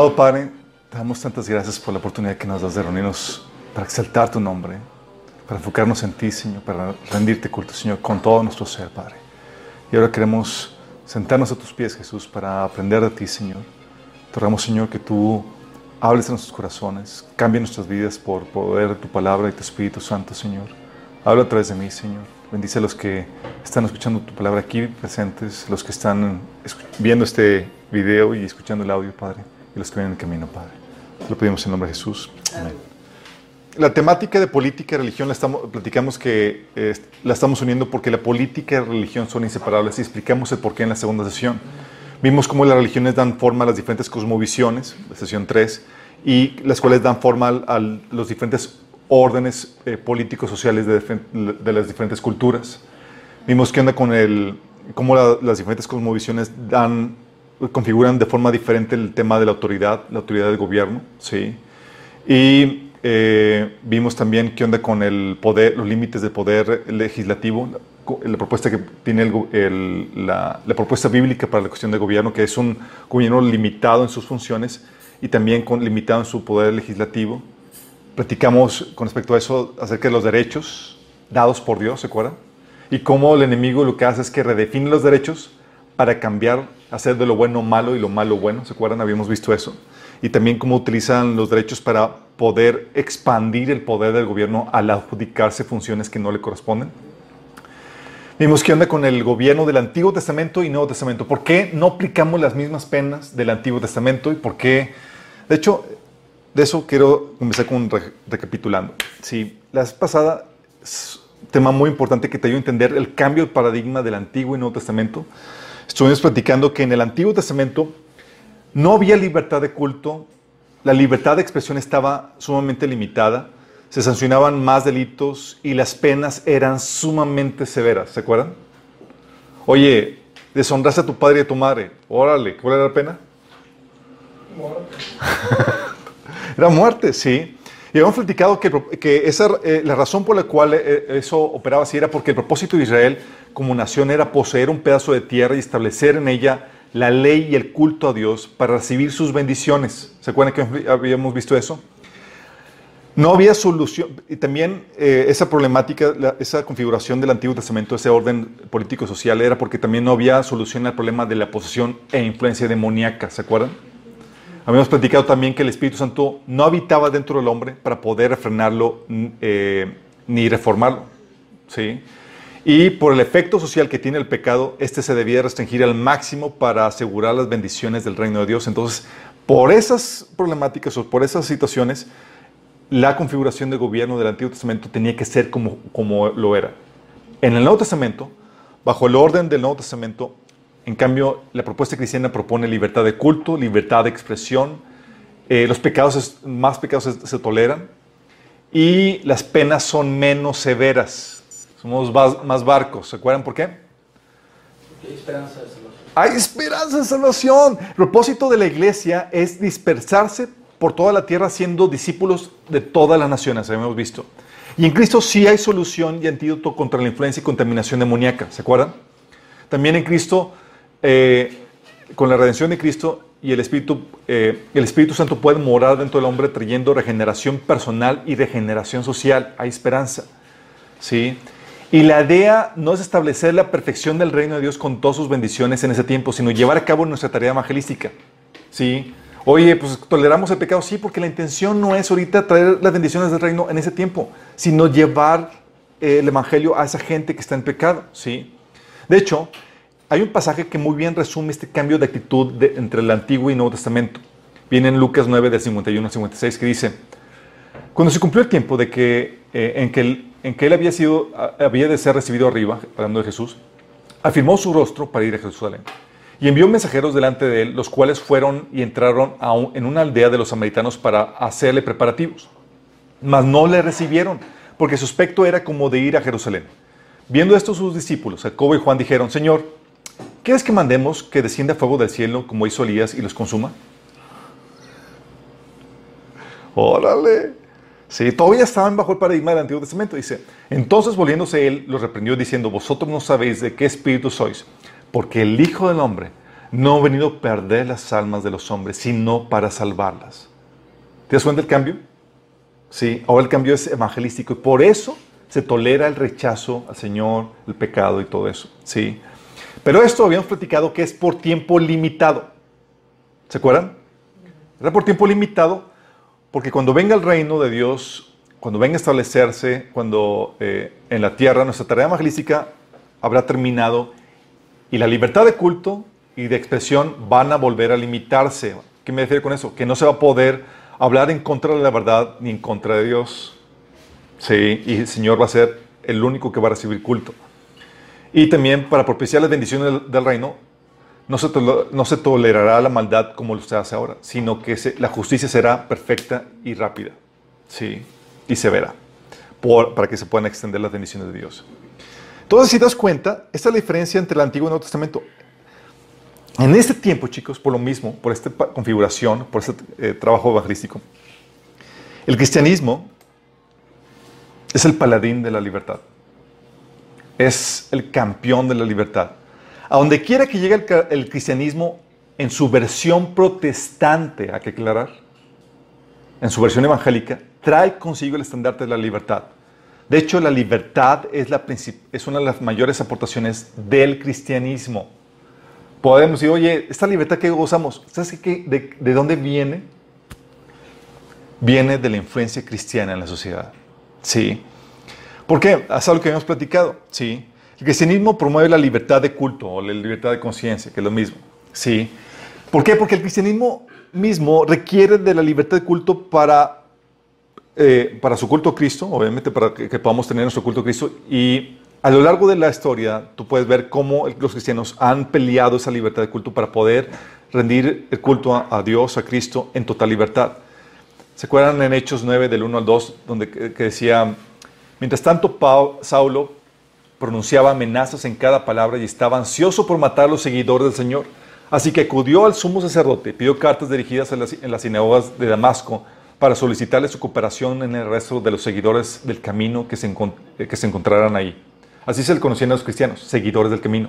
Amado Padre, te damos tantas gracias por la oportunidad que nos das de reunirnos para exaltar tu nombre, para enfocarnos en ti, Señor, para rendirte culto, Señor, con todo nuestro ser, Padre. Y ahora queremos sentarnos a tus pies, Jesús, para aprender de ti, Señor. Te rogamos, Señor, que tú hables en nuestros corazones, cambie nuestras vidas por poder de tu palabra y tu Espíritu Santo, Señor. Habla a través de mí, Señor. Bendice a los que están escuchando tu palabra aquí presentes, los que están viendo este video y escuchando el audio, Padre, y los que vienen en camino, Padre. Lo pedimos en nombre de Jesús. Amén. La temática de política y religión la estamos, platicamos que eh, la estamos uniendo porque la política y religión son inseparables y explicamos el porqué en la segunda sesión. Vimos cómo las religiones dan forma a las diferentes cosmovisiones, la sesión 3, y las cuales dan forma a los diferentes órdenes eh, políticos sociales de, de las diferentes culturas. Vimos qué onda con el, cómo la- las diferentes cosmovisiones dan, configuran de forma diferente el tema de la autoridad, la autoridad del gobierno, ¿sí? Y eh, vimos también qué onda con el poder, los límites del poder legislativo, la, la propuesta que tiene el el- la, la propuesta bíblica para la cuestión de gobierno, que es un gobierno limitado en sus funciones y también con, limitado en su poder legislativo. Platicamos con respecto a eso acerca de los derechos dados por Dios, ¿se acuerdan? Y cómo el enemigo lo que hace es que redefine los derechos para cambiar, hacer de lo bueno malo y lo malo bueno, ¿se acuerdan? Habíamos visto eso. Y también cómo utilizan los derechos para poder expandir el poder del gobierno al adjudicarse funciones que no le corresponden. Vimos qué onda con el gobierno del Antiguo Testamento y Nuevo Testamento. ¿Por qué no aplicamos las mismas penas del Antiguo Testamento y por qué? De hecho, de eso quiero comenzar con re- recapitulando. Sí, la vez pasada tema muy importante que te ayuda a entender el cambio de paradigma del Antiguo y Nuevo Testamento. Estuvimos platicando que en el Antiguo Testamento no había libertad de culto, la libertad de expresión estaba sumamente limitada, se sancionaban más delitos y las penas eran sumamente severas, ¿se acuerdan? Oye, deshonraste a tu padre y a tu madre, órale, ¿cuál era la pena? Era muerte, sí. Y habíamos platicado que, que esa, eh, la razón por la cual eh, eso operaba así era porque el propósito de Israel como nación era poseer un pedazo de tierra y establecer en ella la ley y el culto a Dios para recibir sus bendiciones. ¿Se acuerdan que habíamos visto eso? No había solución. Y también eh, esa problemática, esa configuración del Antiguo Testamento, ese orden político-social, era porque también no había solución al problema de la posesión e influencia demoníaca. ¿Se acuerdan? Habíamos platicado también que el Espíritu Santo no habitaba dentro del hombre para poder refrenarlo mm, eh, ni reformarlo. ¿sí? Y por el efecto social que tiene el pecado, este se debía restringir al máximo para asegurar las bendiciones del reino de Dios. Entonces, por esas problemáticas o por esas situaciones, la configuración de gobierno del Antiguo Testamento tenía que ser como, como lo era. En el Nuevo Testamento, bajo el orden del Nuevo Testamento, en cambio, la propuesta cristiana propone libertad de culto, libertad de expresión, eh, los pecados, es- más pecados se, se toleran y las penas son menos severas. Somos vas- más barcos, ¿se acuerdan por qué? Hay esperanza de salvación. Hay esperanza de salvación. El propósito de la iglesia es dispersarse por toda la tierra siendo discípulos de todas las naciones, habíamos visto. Y en Cristo sí hay solución y antídoto contra la influencia y contaminación demoníaca, ¿se acuerdan? También en Cristo, eh, con la redención de Cristo y el Espíritu, eh, el Espíritu Santo puede morar dentro del hombre trayendo regeneración personal y regeneración social. Hay esperanza, ¿sí? Y la idea no es establecer la perfección del reino de Dios con todas sus bendiciones en ese tiempo, sino llevar a cabo nuestra tarea evangelística, ¿sí? Oye, pues toleramos el pecado, sí, porque la intención no es ahorita traer las bendiciones del reino en ese tiempo, sino llevar eh, el evangelio a esa gente que está en pecado, ¿sí? De hecho, hay un pasaje que muy bien resume este cambio de actitud entre el Antiguo y Nuevo Testamento. Viene en Lucas 9, del 51 al 56, que dice, cuando se cumplió el tiempo de que, eh, en, que en que él había, sido, había de ser recibido arriba, hablando de Jesús, afirmó su rostro para ir a Jerusalén y envió mensajeros delante de él, los cuales fueron y entraron en una aldea de los samaritanos para hacerle preparativos. Mas no le recibieron, porque su aspecto era como de ir a Jerusalén. Viendo esto sus discípulos, Jacobo y Juan dijeron, Señor, ¿quieres que mandemos que descienda fuego del cielo como hizo Elías y los consuma? Órale. Sí, todavía estaban bajo el paradigma del Antiguo Testamento. Dice, entonces volviéndose él, los reprendió diciendo, vosotros no sabéis de qué espíritu sois porque el Hijo del Hombre no ha venido a perder las almas de los hombres, sino para salvarlas. ¿Te das cuenta del cambio? Sí, ahora el cambio es evangelístico y por eso se tolera el rechazo al Señor, el pecado y todo eso. Sí. Pero esto habíamos platicado que es por tiempo limitado. ¿Se acuerdan? Era por tiempo limitado porque cuando venga el reino de Dios, cuando venga a establecerse, cuando eh, en la tierra nuestra tarea evangelística habrá terminado y la libertad de culto y de expresión van a volver a limitarse. ¿Qué me refiero con eso? Que no se va a poder hablar en contra de la verdad ni en contra de Dios. Sí, y el Señor va a ser el único que va a recibir culto. Y también para propiciar las bendiciones del, reino, no se, no se, tolerará la maldad como lo se hace ahora, sino que la justicia será perfecta y rápida. Sí, y severa, para que se puedan extender las bendiciones de Dios. Entonces, si das cuenta, esta es la diferencia entre el Antiguo y el Nuevo Testamento. En este tiempo, chicos, por lo mismo, por esta configuración, por este eh, trabajo evangelístico, el cristianismo es el paladín de la libertad. Es el campeón de la libertad. A donde quiera que llegue el, cristianismo en su versión protestante, hay que aclarar, en su versión evangélica, trae consigo el estandarte de la libertad. De hecho, la libertad es una de las mayores aportaciones del cristianismo. Podemos decir, oye, esta libertad que gozamos, ¿sabes qué, de, de dónde viene? Viene de la influencia cristiana en la sociedad. Sí. ¿Por qué? Es algo que hemos platicado. Sí. El cristianismo promueve la libertad de culto o la libertad de conciencia, que es lo mismo. Sí. ¿Por qué? Porque el cristianismo mismo requiere de la libertad de culto para eh, para su culto a Cristo, obviamente para que, podamos tener nuestro culto a Cristo. Y a lo largo de la historia, tú puedes ver cómo los cristianos han peleado esa libertad de culto para poder rendir el culto a, Dios, a Cristo, en total libertad. ¿Se acuerdan en Hechos 9, del 1 al 2, donde que decía, mientras tanto Saulo pronunciaba amenazas en cada palabra y estaba ansioso por matar a los seguidores del Señor. Así que acudió al sumo sacerdote, pidió cartas dirigidas en las, en sinagogas de Damasco, para solicitarle su cooperación en el resto de los seguidores del camino que se, eh, que se encontraran ahí. Así se le conocían a los cristianos, seguidores del camino.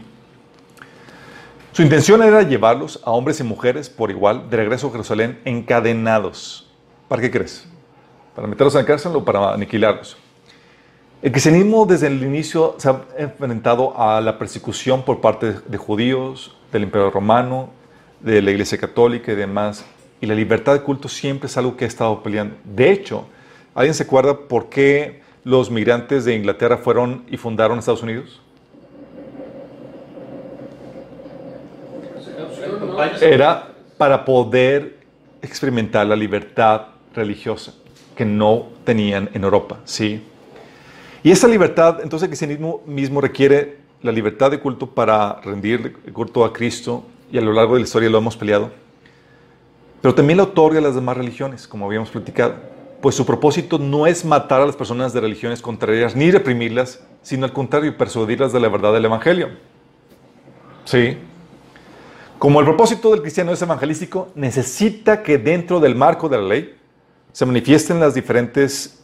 Su intención era llevarlos a hombres y mujeres por igual de regreso a Jerusalén encadenados. ¿Para qué crees? ¿Para meterlos en la cárcel o para aniquilarlos? El cristianismo desde el inicio se ha enfrentado a la persecución por parte de judíos, del imperio romano, de la iglesia católica y demás. Y la libertad de culto siempre es algo que ha estado peleando. De hecho, ¿alguien se acuerda por qué los migrantes de Inglaterra fueron y fundaron Estados Unidos? Era para poder experimentar la libertad religiosa que no tenían en Europa, ¿sí? Y esa libertad, entonces el cristianismo mismo requiere la libertad de culto para rendir culto a Cristo y a lo largo de la historia lo hemos peleado. Pero también le otorga a las demás religiones, como habíamos platicado, pues su propósito no es matar a las personas de religiones contrarias ni reprimirlas, sino al contrario, persuadirlas de la verdad del Evangelio. ¿Sí? Como el propósito del cristiano es evangelístico, necesita que dentro del marco de la ley se manifiesten las diferentes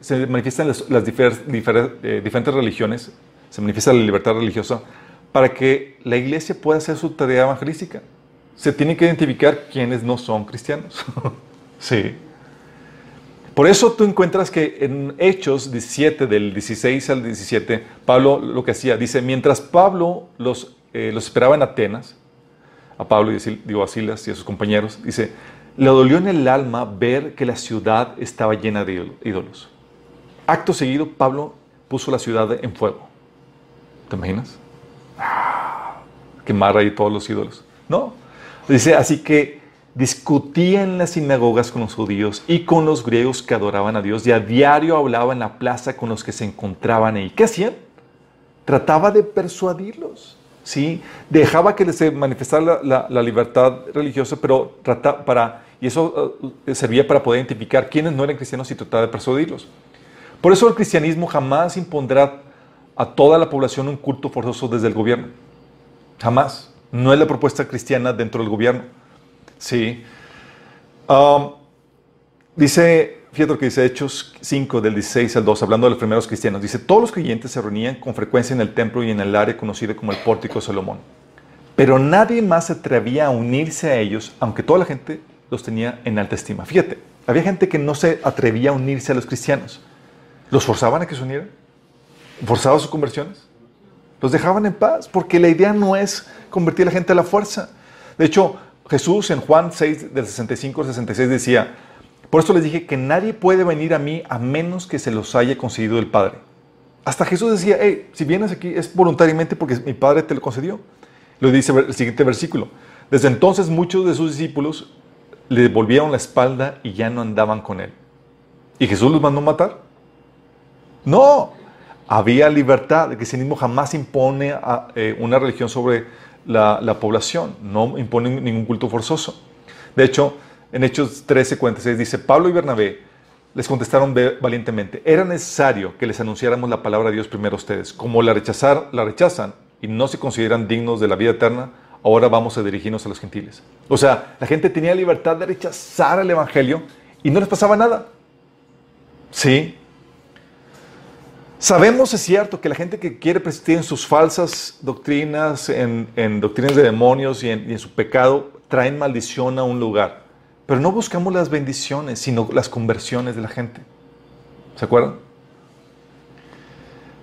se manifiestan las, eh, diferentes religiones, se manifiesta la libertad religiosa para que la iglesia pueda hacer su tarea evangelística. Se tiene que identificar quienes no son cristianos. sí. Por eso tú encuentras que en Hechos 17, del 16 al 17, Pablo lo que hacía, dice, mientras Pablo los, eh, los esperaba en Atenas, a Pablo y digo, a Silas y a sus compañeros, dice, le dolió en el alma ver que la ciudad estaba llena de ídolo- ídolos. Acto seguido, Pablo puso la ciudad en fuego. ¿Te imaginas? Ah, Quemar ahí todos los ídolos. No. Dice, así que discutía en las sinagogas con los judíos y con los griegos que adoraban a Dios y a diario hablaba en la plaza con los que se encontraban ahí. ¿Qué hacían? Trataba de persuadirlos. ¿Sí? Dejaba que se manifestara la, la- libertad religiosa, pero trata, para, y eso eh, servía para poder identificar quiénes no eran cristianos y tratar de persuadirlos. Por eso el cristianismo jamás impondrá a toda la población un culto forzoso desde el gobierno. Jamás. No es la propuesta cristiana dentro del gobierno. Sí. Um, dice, fíjate lo que dice Hechos 5, del 16 al 2, hablando de los primeros cristianos. Dice, todos los creyentes se reunían con frecuencia en el templo y en el área conocida como el pórtico de Salomón. Pero nadie más se atrevía a unirse a ellos, aunque toda la gente los tenía en alta estima. Fíjate, había gente que no se atrevía a unirse a los cristianos. ¿Los forzaban a que se unieran? ¿Forzaban sus conversiones? Los dejaban en paz, porque la idea no es convertir a la gente a la fuerza. De hecho, Jesús en Juan 6, del 65 al 66 decía, por eso les dije que nadie puede venir a mí a menos que se los haya concedido el Padre. Hasta Jesús decía, hey, si vienes aquí es voluntariamente porque mi Padre te lo concedió. Lo dice el siguiente versículo. Desde entonces muchos de sus discípulos le volvieron la espalda y ya no andaban con él. ¿Y Jesús los mandó matar? No, había libertad. El cristianismo jamás impone a, eh, una religión sobre la, la población, no impone ningún culto forzoso. De hecho, en Hechos 13, 46 dice, Pablo y Bernabé les contestaron valientemente, era necesario que les anunciáramos la palabra de Dios primero a ustedes. Como la, rechazar, la rechazan y no se consideran dignos de la vida eterna, ahora vamos a dirigirnos a los gentiles. O sea, la gente tenía libertad de rechazar el Evangelio y no les pasaba nada. Sí, Sabemos, es cierto, que la gente que quiere persistir en sus falsas doctrinas, en, en doctrinas de demonios y en su pecado, traen maldición a un lugar. Pero no buscamos las bendiciones, sino las conversiones de la gente. ¿Se acuerdan?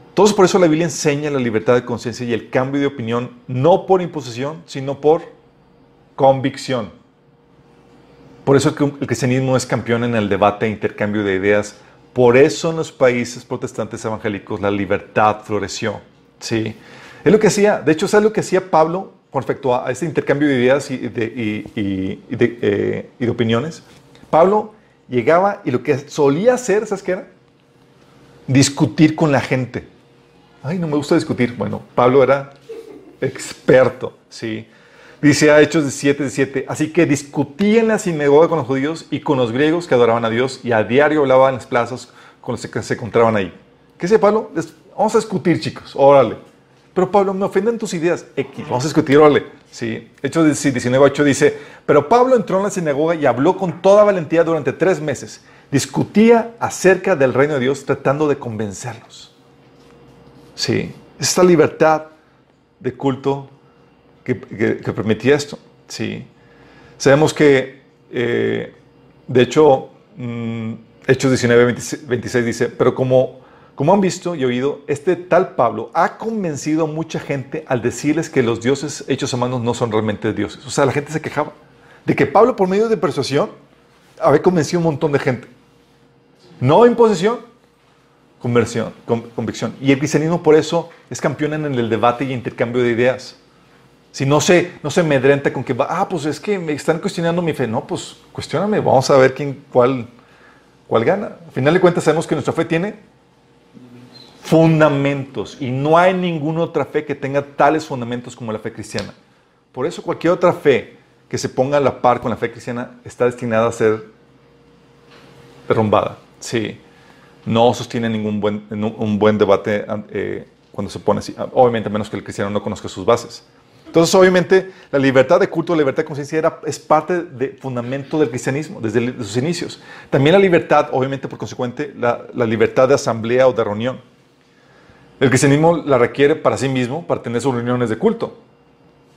Entonces, por eso la Biblia enseña la libertad de conciencia y el cambio de opinión, no por imposición, sino por convicción. Por eso el cristianismo es campeón en el debate e intercambio de ideas. Por eso en los países protestantes evangélicos la libertad floreció. ¿sí? Es lo que hacía, de hecho, ¿sabes lo que hacía Pablo respecto a este intercambio de ideas de, de, eh, y de opiniones? Pablo llegaba y lo que solía hacer, ¿sabes qué era? Discutir con la gente. Ay, no me gusta discutir. Bueno, Pablo era experto, ¿sí? Dice a Hechos 17, 17, así que discutía en la sinagoga con los judíos y con los griegos que adoraban a Dios y a diario hablaba en las plazas con los que se encontraban ahí. ¿Qué dice Pablo? Vamos a discutir, chicos, órale. Pero Pablo, me ofenden tus ideas. Vamos a discutir, órale. Sí. Hechos 19, 8 dice, pero Pablo entró en la sinagoga y habló con toda valentía durante tres meses. Discutía acerca del reino de Dios tratando de convencerlos. Sí. Esta libertad de culto que, que- permitía esto. Sí. Sabemos que, eh, de hecho, mm, Hechos 19, 26, 26 dice, pero como, como han visto y oído, este tal Pablo ha convencido a mucha gente al decirles que los dioses hechos a manos no son realmente dioses. O sea, la gente se quejaba de que Pablo, por medio de persuasión, había convencido a un montón de gente. No imposición, conversión, con- convicción. Y el cristianismo por eso es campeón en el debate y intercambio de ideas. Si no se, no se amedrenta con que, va, ah, pues es que me están cuestionando mi fe. No, pues cuestioname, vamos a ver quién, cuál, cuál gana. Al final de cuentas sabemos que nuestra fe tiene fundamentos y no hay ninguna otra fe que tenga tales fundamentos como la fe cristiana. Por eso cualquier otra fe que se ponga a la par con la fe cristiana está destinada a ser derrumbada. Sí, no sostiene ningún buen, un buen debate eh, cuando se pone así. Obviamente, a menos que el cristiano no conozca sus bases. Entonces, obviamente, la libertad de culto, la libertad de conciencia es parte de fundamento del cristianismo desde sus inicios. También la libertad, obviamente, por consecuente, la, la libertad de asamblea o de reunión. El cristianismo la requiere para sí mismo, para tener sus reuniones de culto.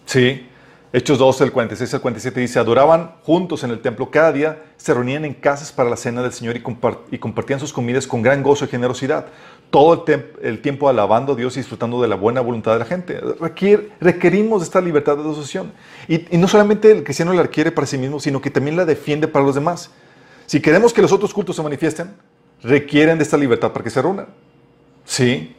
Sí. Hechos 12, el 46 al 47 dice, adoraban juntos en el templo cada día, se reunían en casas para la cena del Señor y, compar- y compartían sus comidas con gran gozo y generosidad. Todo el, tiempo alabando a Dios y disfrutando de la buena voluntad de la gente. Requerimos esta libertad de asociación. Y, y no solamente el cristiano la requiere para sí mismo, sino que también la defiende para los demás. Si queremos que los otros cultos se manifiesten, requieren de esta libertad para que se reúnan. Sí.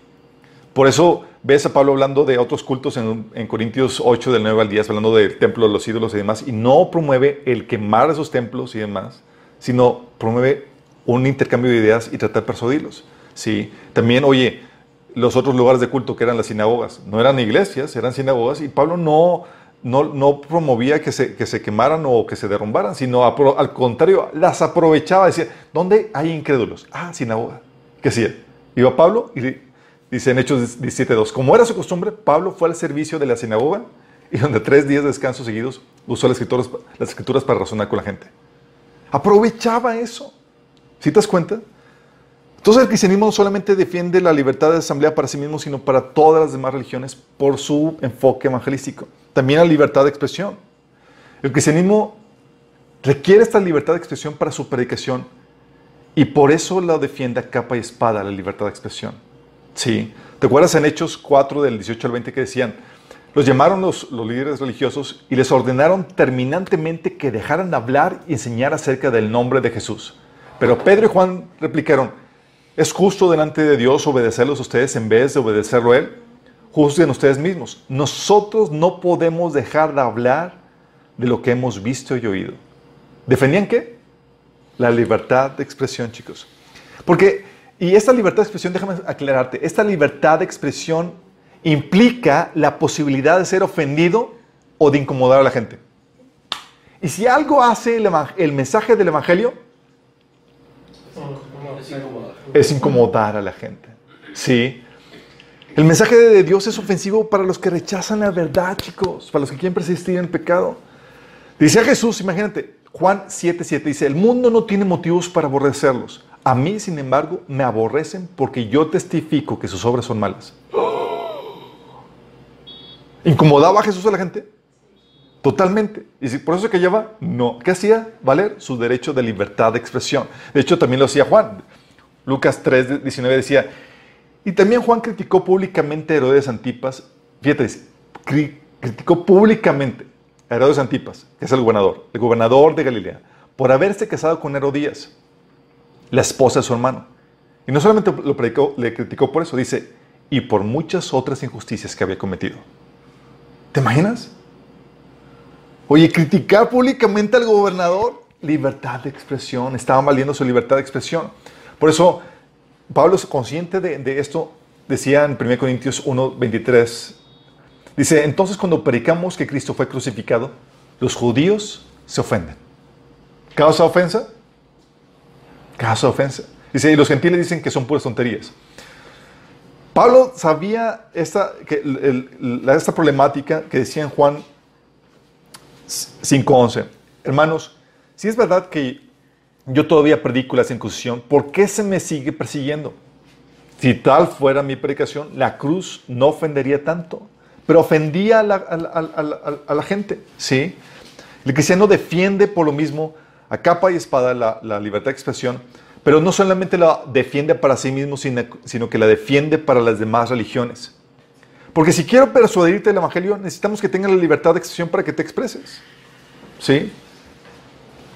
Por eso ves a Pablo hablando de otros cultos en, en Corintios 8, del 9 al 10, hablando del templo de los ídolos y demás, y no promueve el quemar esos templos y demás, sino promueve un intercambio de ideas y tratar de persuadirlos. ¿sí? También, oye, los otros lugares de culto que eran las sinagogas, no eran iglesias, eran sinagogas, y Pablo no, no, no promovía que se, que se quemaran o que se derrumbaran, sino apro- al contrario, las aprovechaba, decía, ¿dónde hay incrédulos? Ah, sinagoga. ¿Qué hacía? Iba Pablo y Dice en Hechos 17.2, como era su costumbre, Pablo fue al servicio de la sinagoga y donde tres días de descanso seguidos usó las escrituras, las escrituras para razonar con la gente. Aprovechaba eso. ¿Sí te das cuenta? Entonces el cristianismo no solamente defiende la libertad de asamblea para sí mismo, sino para todas las demás religiones por su enfoque evangelístico. También la libertad de expresión. El cristianismo requiere esta libertad de expresión para su predicación y por eso la defiende a capa y espada la libertad de expresión. Sí. ¿Te acuerdas en Hechos 4 del 18 al 20 que decían? Los llamaron los, los líderes religiosos y les ordenaron terminantemente que dejaran de hablar y enseñar acerca del nombre de Jesús. Pero Pedro y Juan replicaron, ¿es justo delante de Dios obedecerlos ustedes en vez de obedecerlo a Él? Juzguen ustedes mismos. Nosotros no podemos dejar de hablar de lo que hemos visto y oído. ¿Defendían qué? La libertad de expresión, chicos. Porque, y esta libertad de expresión, déjame aclararte, esta libertad de expresión implica la posibilidad de ser ofendido o de incomodar a la gente. Y si algo hace el, mensaje del Evangelio, Es incomodar a la gente. Sí. El mensaje de Dios es ofensivo para los que rechazan la verdad, chicos, para los que quieren persistir en pecado. Dice a Jesús, imagínate, Juan 7:7 dice, el mundo no tiene motivos para aborrecerlos. A mí, sin embargo, me aborrecen porque yo testifico que sus obras son malas. ¿Incomodaba a Jesús a la gente? Totalmente. Y si por eso se callaba, no. ¿Qué hacía? Valer su derecho de libertad de expresión. De hecho, también lo hacía Juan. Lucas 3, 19 decía, y también Juan criticó públicamente a Herodes Antipas. Fíjate, cri- criticó públicamente a Herodes Antipas, que es el gobernador, el gobernador de Galilea, por haberse casado con Herodías, la esposa de su hermano. Y no solamente lo le criticó por eso, dice, y por muchas otras injusticias que había cometido. ¿Te imaginas? Oye, criticar públicamente al gobernador, libertad de expresión, estaba valiendo su libertad de expresión. Por eso, Pablo es consciente de, de esto, decía en 1 Corintios 1, 23, dice, entonces cuando predicamos que Cristo fue crucificado, los judíos se ofenden. ¿Causa ofensa? Causa ofensa. Dice, y los gentiles dicen que son puras tonterías. Pablo sabía esta, que esta problemática que decía en Juan 5.11. Hermanos, si es verdad que yo todavía predico la circuncisión, ¿por qué se me sigue persiguiendo? Si tal fuera mi predicación, la cruz no ofendería tanto, pero ofendía a la, a a a la gente. ¿sí? El cristiano defiende por lo mismo a capa y espada la, libertad de expresión, pero no solamente la defiende para sí mismo, sino, sino que la defiende para las demás religiones. Porque si quiero persuadirte del Evangelio, necesitamos que tengas la libertad de expresión para que te expreses. ¿Sí?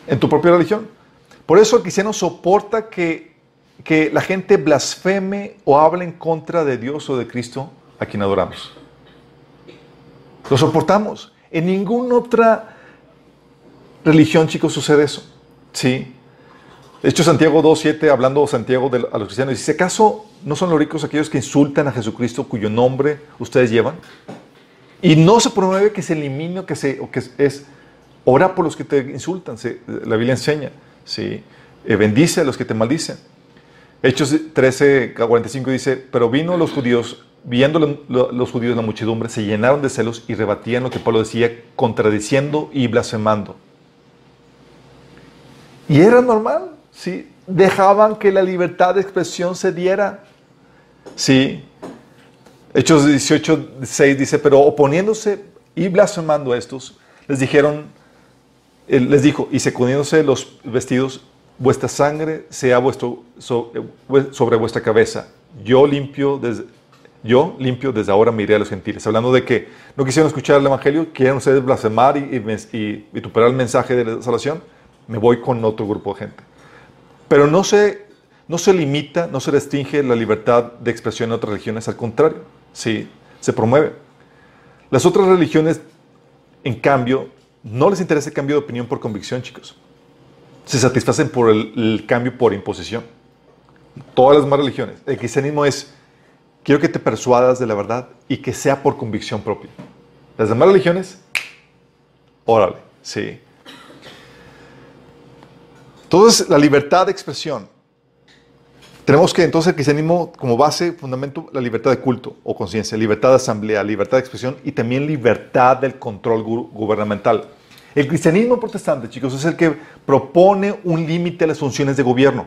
En tu propia religión. Por eso el cristiano soporta que, que la gente blasfeme o hable en contra de Dios o de Cristo a quien adoramos. Lo soportamos. En ninguna otra religión, chicos, sucede eso. ¿Sí? De hecho, Santiago 2.7, hablando Santiago a los cristianos, dice, ¿acaso no son los ricos aquellos que insultan a Jesucristo cuyo nombre ustedes llevan? Y no se promueve que se elimine o que, se, o que es, es ora por los que te insultan, la Biblia enseña, ¿sí? Eh, bendice a los que te maldicen. Hechos 13, 45 dice, pero vino los judíos viendo lo- lo- los judíos la muchedumbre, se llenaron de celos y rebatían lo que Pablo decía, contradiciendo y blasfemando. Y era normal, ¿sí? Dejaban que la libertad de expresión se diera. Sí. Hechos 18, 6 dice, pero oponiéndose y blasfemando a estos, les dijeron, él les dijo, y secundiéndose los vestidos, vuestra sangre sea eh, sobre vuestra cabeza. Yo limpio desde, yo limpio desde ahora me iré a los gentiles. Hablando de que no quisieron escuchar el evangelio, quieren ustedes blasfemar y, y, el mensaje de la salvación, me voy con otro grupo de gente. Pero no se, no se limita, no se restringe la libertad de expresión en otras religiones, al contrario, sí, se promueve. Las otras religiones, en cambio, no les interesa el cambio de opinión por convicción, chicos. Se satisfacen por el, el cambio por imposición. Todas las demás religiones. El cristianismo es, quiero que te persuadas de la verdad y que sea por convicción propia. Las demás religiones, órale, sí. Entonces, la libertad de expresión. Tenemos que entonces el cristianismo como base, fundamento, la libertad de culto o conciencia, libertad de asamblea, libertad de expresión y también libertad del control gu- gubernamental. El cristianismo protestante, chicos, es el que propone un límite a las funciones de gobierno.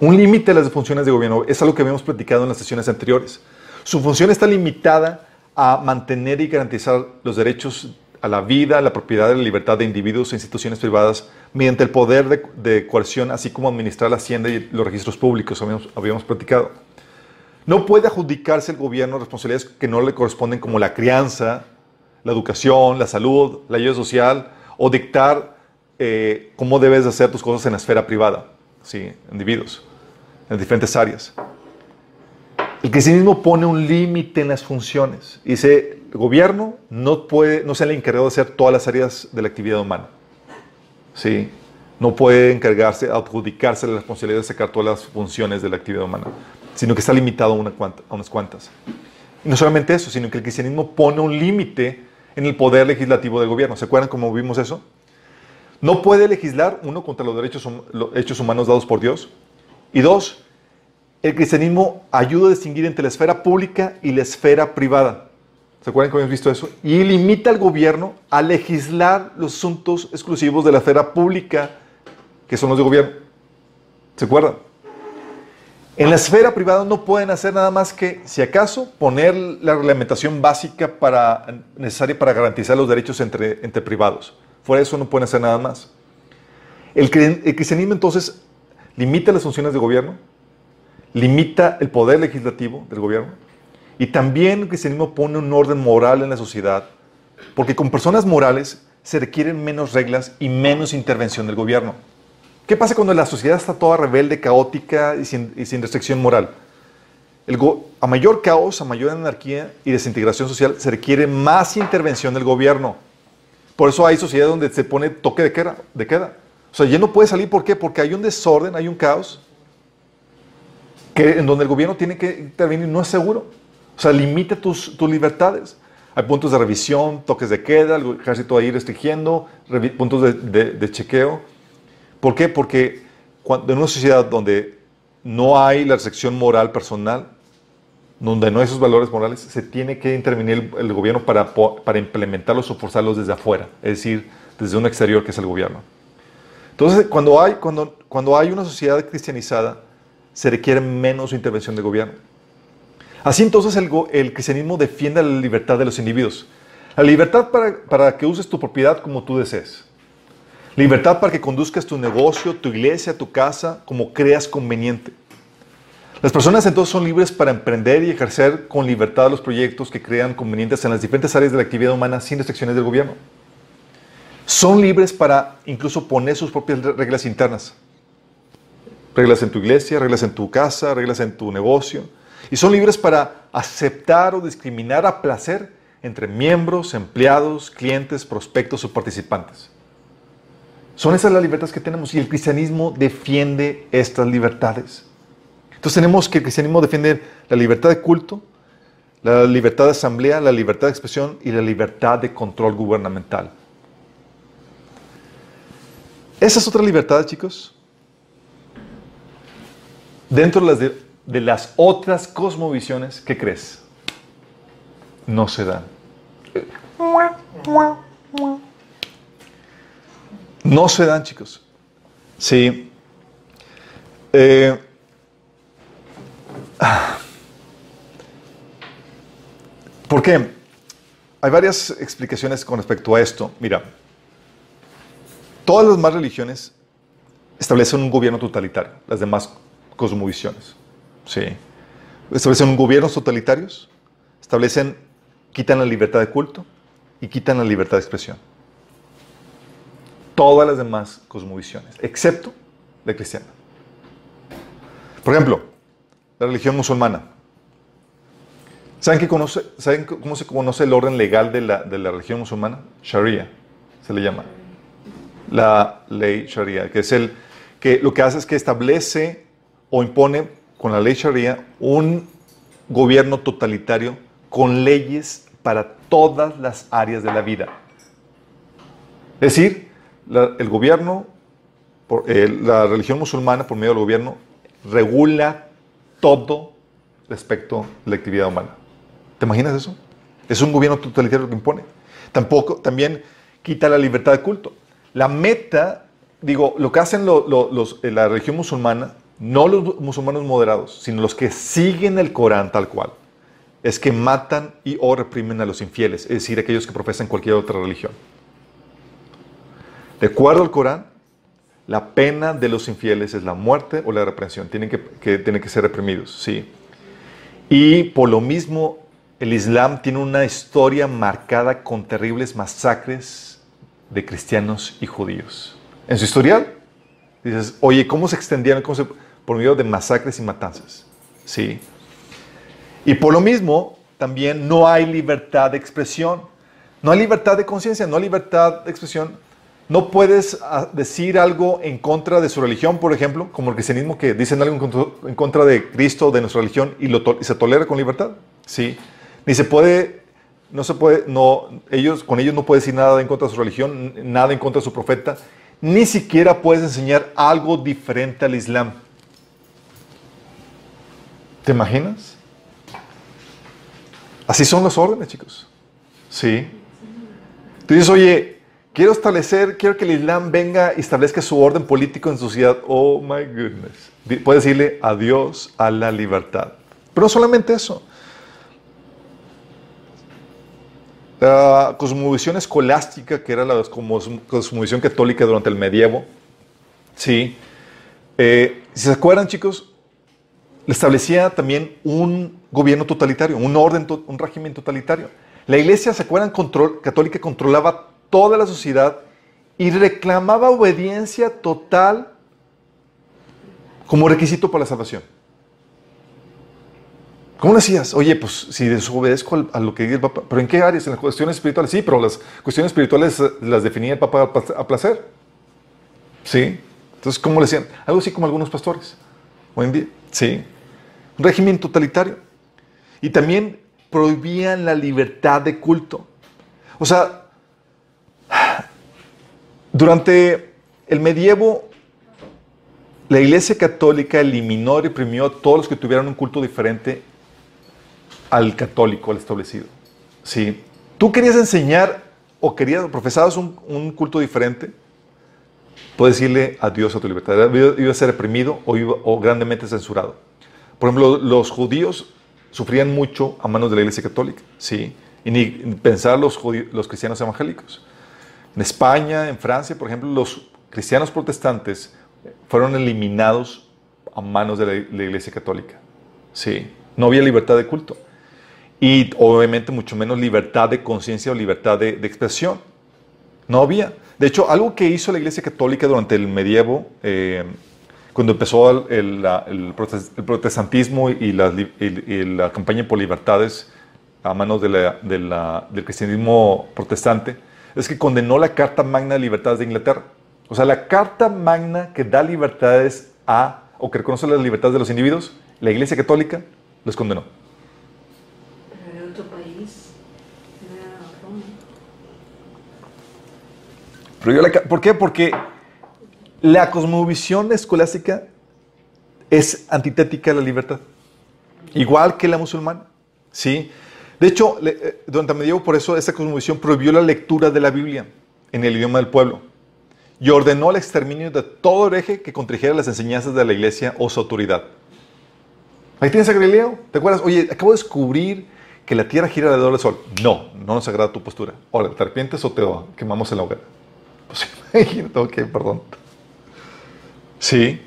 Un límite a las funciones de gobierno. Es algo que habíamos platicado en las sesiones anteriores. Su función está limitada a mantener y garantizar los derechos a la vida, a la propiedad y la libertad de individuos e instituciones privadas mediante el poder de, de coerción, así como administrar la hacienda y los registros públicos, habíamos, habíamos platicado. No puede adjudicarse el gobierno responsabilidades que no le corresponden como la crianza, la educación, la salud, la ayuda social o dictar eh, cómo debes de hacer tus cosas en la esfera privada, ¿sí? individuos, en diferentes áreas. El cristianismo pone un límite en las funciones. Dice, gobierno no puede, no se le encargado de hacer todas las áreas de la actividad humana. ¿Sí? No puede encargarse, adjudicarse la responsabilidad de sacar todas las funciones de la actividad humana, sino que está limitado a, unas cuantas. Y no solamente eso, sino que el cristianismo pone un límite en el poder legislativo del gobierno. ¿Se acuerdan cómo vimos eso? No puede legislar, uno, contra los derechos humanos dados por Dios, y dos, el cristianismo ayuda a distinguir entre la esfera pública y la esfera privada. ¿Se acuerdan que habíamos visto eso? Y limita al gobierno a legislar los asuntos exclusivos de la esfera pública, que son los de gobierno. ¿Se acuerdan? En la esfera privada no pueden hacer nada más que, si acaso, poner la reglamentación básica para, necesaria para garantizar los derechos entre, entre privados. Fuera de eso no pueden hacer nada más. El, el cristianismo entonces limita las funciones de gobierno, limita el poder legislativo del gobierno y también el cristianismo pone un orden moral en la sociedad, porque con personas morales se requieren menos reglas y menos intervención del gobierno. ¿Qué pasa cuando la sociedad está toda rebelde, caótica y sin, y sin restricción moral? El a mayor caos, a mayor anarquía y desintegración social, se requiere más intervención del gobierno. Por eso hay sociedades donde se pone toque de queda. De queda. O sea, ya no puede salir, ¿por qué? Porque hay un desorden, hay un caos, que, en donde el gobierno tiene que intervenir, no es seguro. O sea, limita tus, tus libertades. Hay puntos de revisión, toques de queda, el ejército ahí restringiendo, puntos de, de- de chequeo. ¿Por qué? Porque cuando, en una sociedad donde no hay la restricción moral personal, donde no hay esos valores morales, se tiene que intervenir el, gobierno para, para implementarlos o forzarlos desde afuera, es decir, desde un exterior que es el gobierno. Entonces, cuando hay, cuando, cuando hay una sociedad cristianizada, se requiere menos intervención del gobierno. Así entonces el, el cristianismo defiende la libertad de los individuos. La libertad para, para que uses tu propiedad como tú desees. Libertad para que conduzcas tu negocio, tu iglesia, tu casa, como creas conveniente. Las personas entonces son libres para emprender y ejercer con libertad los proyectos que crean convenientes en las diferentes áreas de la actividad humana sin restricciones del gobierno. Son libres para incluso poner sus propias reglas internas. Reglas en tu iglesia, reglas en tu casa, reglas en tu negocio. Y son libres para aceptar o discriminar a placer entre miembros, empleados, clientes, prospectos o participantes. Son esas las libertades que tenemos y el cristianismo defiende estas libertades. Entonces tenemos que el cristianismo defiende la libertad de culto, la libertad de asamblea, la libertad de expresión y la libertad de control gubernamental. Esas otras libertades, chicos, dentro de las, de- de las otras cosmovisiones, ¿qué crees? No se dan. No se dan, chicos. Sí. Eh, ¿Por qué? Hay varias explicaciones con respecto a esto. Mira, todas las demás religiones establecen un gobierno totalitario, las demás cosmovisiones. Sí. Establecen gobiernos totalitarios, establecen, quitan la libertad de culto y quitan la libertad de expresión. Todas las demás cosmovisiones, excepto la cristiana. Por ejemplo, la religión musulmana. ¿Saben, qué conoce, ¿Saben cómo se conoce el orden legal de la, de la religión musulmana? Sharia, se le llama. La ley Sharia, que es el que lo que hace es que establece o impone con la ley Sharia un gobierno totalitario con leyes para todas las áreas de la vida. Es decir, el gobierno, eh, la religión musulmana por medio del gobierno regula todo respecto a la actividad humana. ¿Te imaginas eso? Es un gobierno totalitario que impone. Tampoco, también quita la libertad de culto. La meta, digo, lo que hacen los, eh, la religión musulmana, no los musulmanes moderados, sino los que siguen el Corán tal cual, es que matan y o reprimen a los infieles, es decir, aquellos que profesan cualquier otra religión. De acuerdo al Corán, la pena de los infieles es la muerte o la reprensión. Tienen que, que, tienen que ser reprimidos, sí. Y por lo mismo, el Islam tiene una historia marcada con terribles masacres de cristianos y judíos. En su historial, dices, oye, ¿cómo se extendían? Por medio de masacres y matanzas. Sí. Y por lo mismo, también no hay libertad de expresión. No hay libertad de conciencia, no hay libertad de expresión no puedes ah, decir algo en contra de su religión, por ejemplo, como el cristianismo que dicen algo en contra de Cristo, de nuestra religión, y, lo se tolera con libertad. Sí. Ni se puede, no se puede, no, ellos, con ellos no puedes decir nada en contra de su religión, nada en contra de su profeta, ni siquiera puedes enseñar algo diferente al Islam. ¿Te imaginas? Así son los órdenes, chicos. Sí. Tú dices, oye, Quiero establecer, quiero que el Islam venga y establezca su orden político en su sociedad. Oh my goodness. Puede decirle adiós a la libertad. Pero no solamente eso. La cosmovisión escolástica, que era la cosmovisión católica durante el medievo, sí. Eh, si se acuerdan, chicos, establecía también un gobierno totalitario, un orden, un régimen totalitario. La iglesia, ¿se acuerdan? Control, católica controlaba toda la sociedad y reclamaba obediencia total como requisito para la salvación. ¿Cómo decías? Oye, pues si desobedezco a lo que dice el Papa, ¿pero en qué áreas? En las cuestiones espirituales. Sí, pero las cuestiones espirituales las definía el Papa a placer. ¿Sí? Entonces, ¿cómo le decían? Algo así como algunos pastores. Hoy en día. Sí. Régimen totalitario. Y también prohibían la libertad de culto. O sea, durante el medievo, la Iglesia Católica eliminó y reprimió a todos los que tuvieran un culto diferente al católico, al establecido. Si tú querías enseñar o querías, profesabas un, un culto diferente, puedes decirle adiós a tu libertad. Iba a ser reprimido o, o grandemente censurado. Por ejemplo, los judíos sufrían mucho a manos de la Iglesia Católica, ¿sí? Y ni pensar los, los cristianos evangélicos. En España, en Francia, por ejemplo, los cristianos protestantes fueron eliminados a manos de la, Iglesia Católica. Sí, no había libertad de culto. Y obviamente mucho menos libertad de conciencia o libertad de, expresión. No había. De hecho, algo que hizo la Iglesia Católica durante el medievo, eh, cuando empezó el, protestantismo y la, campaña por libertades a manos del cristianismo protestante, es que condenó la Carta Magna de Libertades de Inglaterra. O sea, la Carta Magna que da libertades a, o que reconoce las libertades de los individuos, la Iglesia Católica los condenó. Pero era otro país, era Roma. Pero yo la, ¿Por qué? Porque la cosmovisión escolástica es antitética a la libertad. igual que la musulmana. ¿sí? De hecho, eh, durante el medievo, por eso, esta cosmovisión prohibió la lectura de la Biblia en el idioma del pueblo y ordenó el exterminio de todo hereje que contrajera las enseñanzas de la iglesia o su autoridad. Ahí tienes a Galileo. ¿Te acuerdas? Oye, acabo de descubrir que la tierra gira alrededor del sol. No, no nos agrada tu postura. Ahora, ¿te arrepientes o te quemamos en la hoguera? Pues imagínate, ok, perdón. Sí.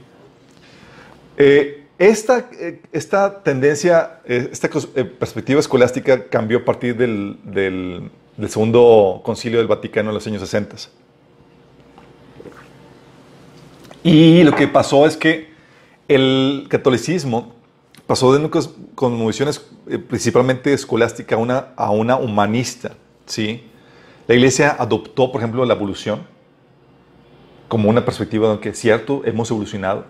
Eh, esta, eh, esta tendencia, eh, esta perspectiva escolástica cambió a partir del, del- segundo concilio del Vaticano en los años 60. Y lo que pasó es que el catolicismo pasó de una eh, principalmente escolástica a una, a una humanista. ¿sí? La iglesia adoptó, por ejemplo, la evolución como una perspectiva de que cierto, hemos evolucionado.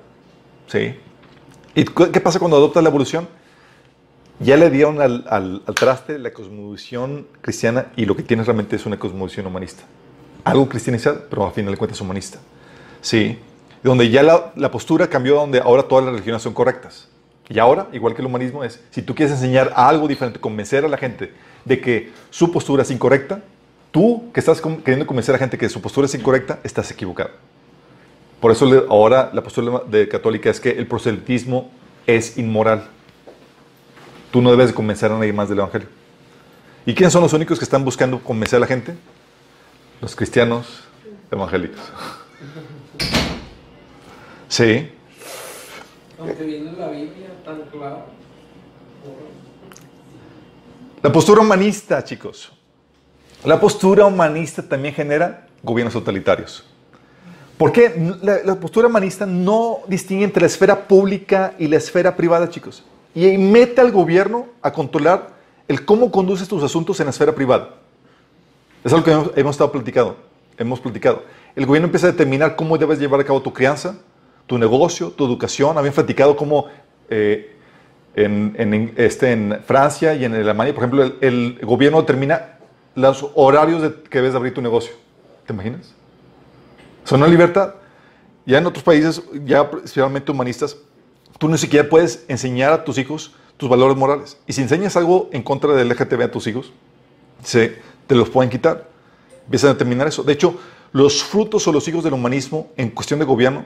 ¿sí? ¿Y qué pasa cuando adoptas la evolución? Ya le dieron al, al- al traste la cosmovisión cristiana y lo que tienes realmente es una cosmovisión humanista. Algo cristianizado, pero a final de cuentas humanista. Sí. Donde ya la, la postura cambió, donde ahora todas las religiones son correctas. Y ahora, igual que el humanismo, es si tú quieres enseñar algo diferente, convencer a la gente de que su postura es incorrecta, tú que estás queriendo convencer a la gente que su postura es incorrecta, estás equivocado. Por eso ahora la postura de católica es que el proselitismo es inmoral. Tú no debes de convencer a nadie más del Evangelio. ¿Y quiénes son los únicos que están buscando convencer a la gente? Los cristianos evangélicos. Sí. Aunque viene en la Biblia tan claro. La postura humanista, chicos. La postura humanista también genera gobiernos totalitarios. ¿Por qué? La, la postura humanista no distingue entre la esfera pública y la esfera privada, chicos. Y mete al gobierno a controlar el cómo conduces tus asuntos en la esfera privada. Es algo que hemos, hemos estado platicando. Hemos platicado. El gobierno empieza a determinar cómo debes llevar a cabo tu crianza, tu negocio, tu educación. Habían platicado cómo eh, en, en, este, en Francia y en Alemania, por ejemplo, el, el gobierno determina los horarios de que debes de abrir tu negocio. ¿Te imaginas? Son una libertad. Ya en otros países, ya especialmente humanistas, tú ni siquiera puedes enseñar a tus hijos tus valores morales. Y si enseñas algo en contra del LGTB a tus hijos, se, te los pueden quitar. Empiezan a determinar eso. De hecho, los frutos o los hijos del humanismo en cuestión de gobierno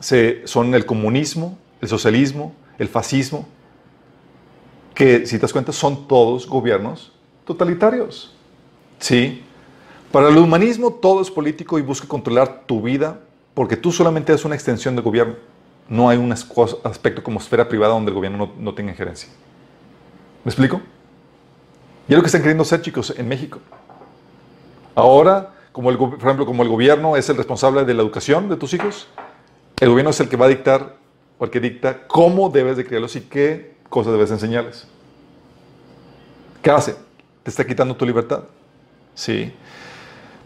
se, son el comunismo, el socialismo, el fascismo, que si te das cuenta son todos gobiernos totalitarios. Sí. Para el humanismo todo es político y busca controlar tu vida porque tú solamente eres una extensión del gobierno. No hay un aspecto como esfera privada donde el gobierno no, tenga injerencia. ¿Me explico? Y es lo que están queriendo hacer, chicos, en México. Ahora, como por ejemplo, como el gobierno es el responsable de la educación de tus hijos, el gobierno es el que va a dictar o el que dicta cómo debes de criarlos y qué cosas debes enseñarles. ¿Qué hace? Te está quitando tu libertad. Sí.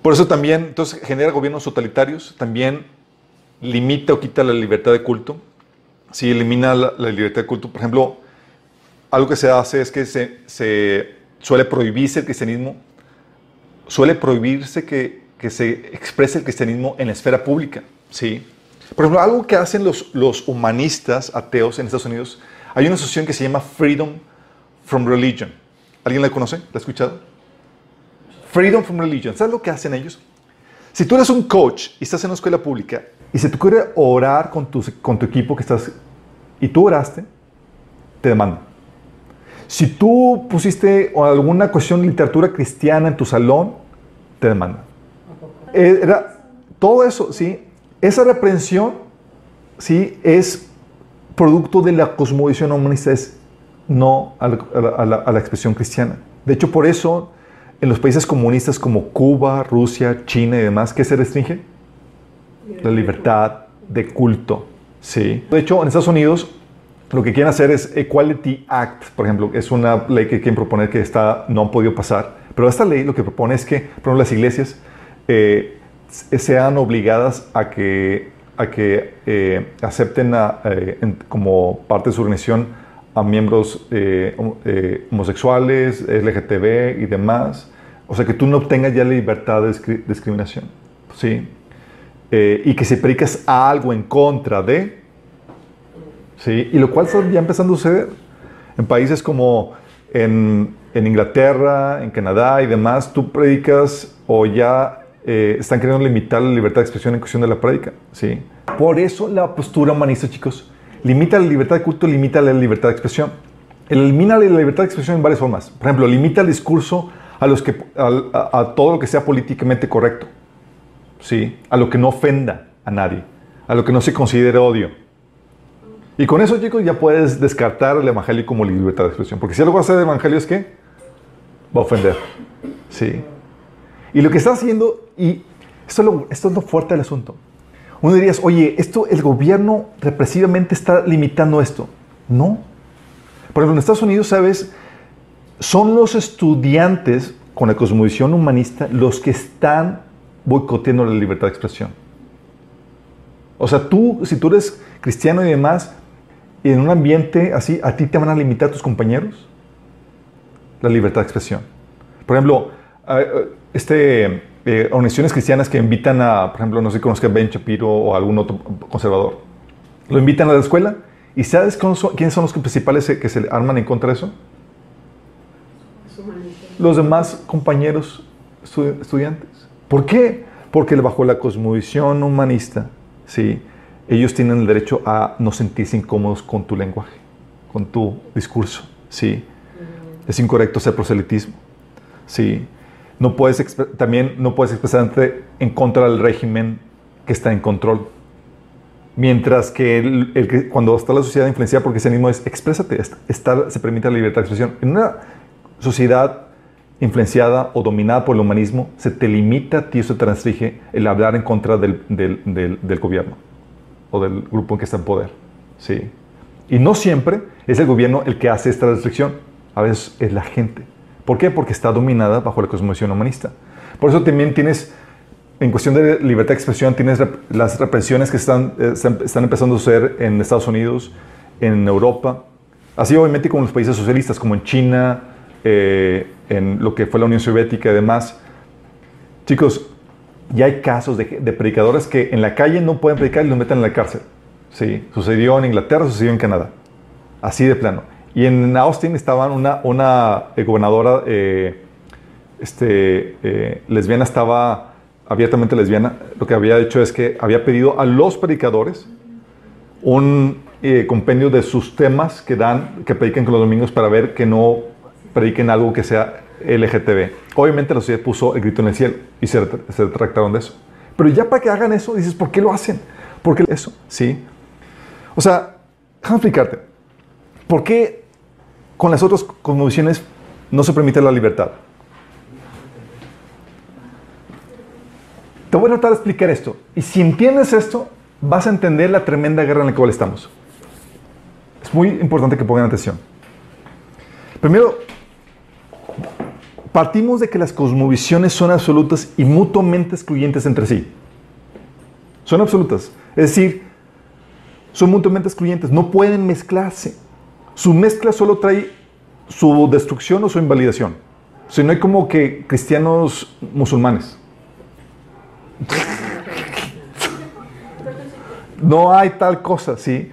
Por eso también, entonces, genera gobiernos totalitarios, también limita o quita la libertad de culto. Sí, elimina la, la libertad de culto. Por ejemplo, algo que se hace es que se, se suele prohibirse el cristianismo, suele prohibirse que, que, se exprese el cristianismo en la esfera pública. ¿sí? Por ejemplo, algo que hacen los, los humanistas ateos en Estados Unidos, hay una asociación que se llama Freedom from Religion. ¿Alguien la conoce? ¿La ha escuchado? Freedom from Religion. ¿Sabes lo que hacen ellos? Si tú eres un coach y estás en una escuela pública y se te ocurre orar con tu, con tu equipo que estás y tú oraste, te demandan. Si tú pusiste alguna cuestión de literatura cristiana en tu salón, te demandan. Era, todo eso, ¿sí? Esa reprensión, ¿sí? Es producto de la cosmovisión humanista, es no a la, a la, a la expresión cristiana. De hecho, por eso, en los países comunistas como Cuba, Rusia, China y demás, ¿qué se restringe? La libertad de culto. Sí. De hecho, en Estados Unidos, lo que quieren hacer es Equality Act, por ejemplo, es una ley que quieren proponer que está, no han podido pasar. Pero esta ley lo que propone es que, por ejemplo, las iglesias eh, sean obligadas a que, a que eh, acepten a, eh, en, como parte de su organización a miembros eh, homosexuales, LGTB y demás. O sea, que tú no obtengas ya libertad de discriminación. ¿sí? Eh, y que si predicas algo en contra de, ¿sí? y lo cual está ya empezando a suceder. En países como en, en Inglaterra, en Canadá y demás, tú predicas o ya eh, están queriendo limitar la libertad de expresión en cuestión de la prédica. ¿sí? Por eso la postura humanista, chicos, limita la libertad de culto, limita la libertad de expresión. Elimina la libertad de expresión en varias formas. Por ejemplo, limita el discurso a, los que, a, todo lo que sea políticamente correcto. ¿sí? A lo que no ofenda a nadie. A lo que no se considere odio. Y con eso, chicos, ya puedes descartar el evangelio como libertad de expresión. Porque si algo hacer el evangelio es que va a ofender. Sí. Y lo que está haciendo, y es lo, esto es lo fuerte del asunto. Uno dirías, oye, esto el gobierno represivamente está limitando esto. No. Por ejemplo, en Estados Unidos, ¿sabes? Son los estudiantes con la cosmovisión humanista los que están boicoteando la libertad de expresión. O sea, tú, si tú eres cristiano y demás, y en un ambiente así, ¿a ti te van a limitar tus compañeros? La libertad de expresión. Por ejemplo, este, eh, organizaciones cristianas que invitan a, por ejemplo, no sé si conozca Ben Shapiro o algún otro conservador, lo invitan a la escuela y ¿sabes quiénes son los principales que se arman en contra de eso? Los demás compañeros estu- estudiantes. ¿Por qué? Porque bajo la cosmovisión humanista, ¿sí? ellos tienen el derecho a no sentirse incómodos con tu lenguaje, con tu discurso. ¿sí? Es incorrecto hacer proselitismo. ¿sí? No puedes también no puedes expresarte en contra del régimen que está en control. Mientras que, cuando está la sociedad influenciada por cristianismo es exprésate, est- está- se permite la libertad de expresión. En una sociedad influenciada o dominada por el humanismo, se te limita a ti o se te restringe el hablar en contra del, del- del- del gobierno o del grupo en que está en poder. ¿sí? Y no siempre es el gobierno el que hace esta restricción, a veces es la gente. ¿Por qué? Porque está dominada bajo la cosmovisión humanista. Por eso también tienes, en cuestión de libertad de expresión, tienes las represiones que están, eh, están, están empezando a suceder en Estados Unidos, en Europa, así obviamente como en los países socialistas, como en China, eh, en lo que fue la Unión Soviética y demás. Chicos, ya hay casos de, de predicadores que en la calle no pueden predicar y los meten en la cárcel. Sí, sucedió en Inglaterra, sucedió en Canadá. Así de plano. Y en Austin estaban una, una eh, gobernadora eh, este, eh, lesbiana, estaba abiertamente lesbiana. Lo que había hecho es que había pedido a los predicadores un compendio de sus temas que dan, que prediquen con los domingos para ver que no prediquen algo que sea LGTB. Obviamente la sociedad puso el grito en el cielo y se, se retractaron de eso. Pero ya para que hagan eso, dices, ¿por qué lo hacen? ¿Por qué eso? ¿Sí? O sea, déjame explicarte. ¿Por qué con las otras cosmovisiones no se permite la libertad? Te voy a tratar de explicar esto. Y si entiendes esto, vas a entender la tremenda guerra en la cual estamos. Es muy importante que pongan atención. Primero, partimos de que las cosmovisiones son absolutas y mutuamente excluyentes entre sí. Son absolutas. Es decir, son mutuamente excluyentes. No pueden mezclarse. Su mezcla solo trae su destrucción o su invalidación. O no hay como que cristianos musulmanes. No hay tal cosa, ¿sí?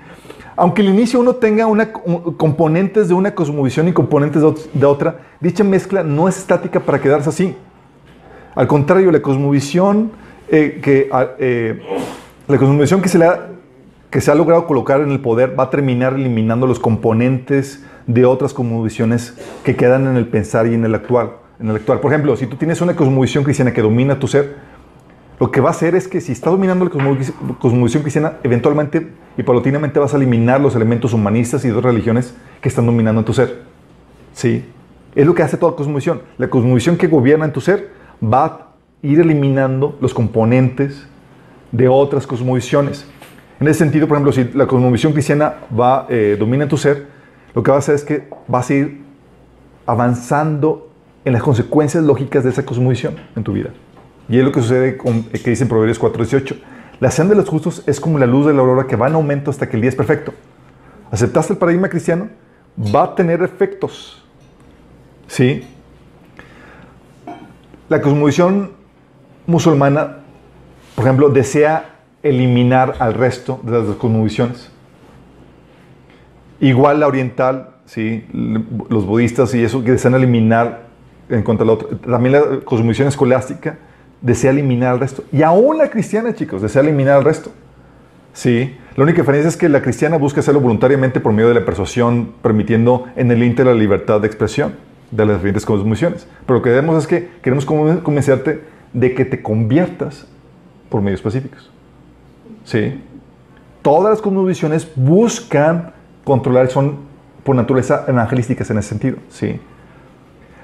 Aunque al inicio uno tenga una, un- componentes de una cosmovisión y componentes de otra, dicha mezcla no es estática para quedarse así. Al contrario, la cosmovisión, eh, que, ah, eh, la cosmovisión que se, le ha, que se ha logrado colocar en el poder va a terminar eliminando los componentes de otras cosmovisiones que quedan en el pensar y en el actual. En el actual. Por ejemplo, si tú tienes una cosmovisión cristiana que domina tu ser, lo que va a hacer es que si está dominando la cosmovis- cosmovisión cristiana, eventualmente y paulatinamente vas a eliminar los elementos humanistas y de otras religiones que están dominando en tu ser. ¿Sí? Es lo que hace toda cosmovisión. La cosmovisión que gobierna en tu ser va a ir eliminando los componentes de otras cosmovisiones. En ese sentido, por ejemplo, si la cosmovisión cristiana va, eh, domina tu ser, lo que va a hacer es que vas a ir avanzando en las consecuencias lógicas de esa cosmovisión en tu vida. Y es lo que sucede con, eh, que dice en Proverbios 4.18. La senda de los justos es como la luz de la aurora que va en aumento hasta que el día es perfecto. ¿Aceptaste el paradigma cristiano? Va a tener efectos. ¿Sí? La cosmovisión musulmana, por ejemplo, desea eliminar al resto de las cosmovisiones. Igual la oriental ¿sí? Los budistas y eso que desean eliminar en contra del otro. También la cosmovisión escolástica desea eliminar al resto. Y aún la cristiana, chicos, desea eliminar al resto. Sí. La única diferencia es que la cristiana busca hacerlo voluntariamente por medio de la persuasión, permitiendo en el ínter la libertad de expresión de las diferentes cosmovisiones. Pero lo que queremos es que queremos conven- convencerte de que te conviertas por medios específicos. Sí. Todas las cosmovisiones buscan controlar, son por naturaleza evangelísticas en ese sentido. Sí.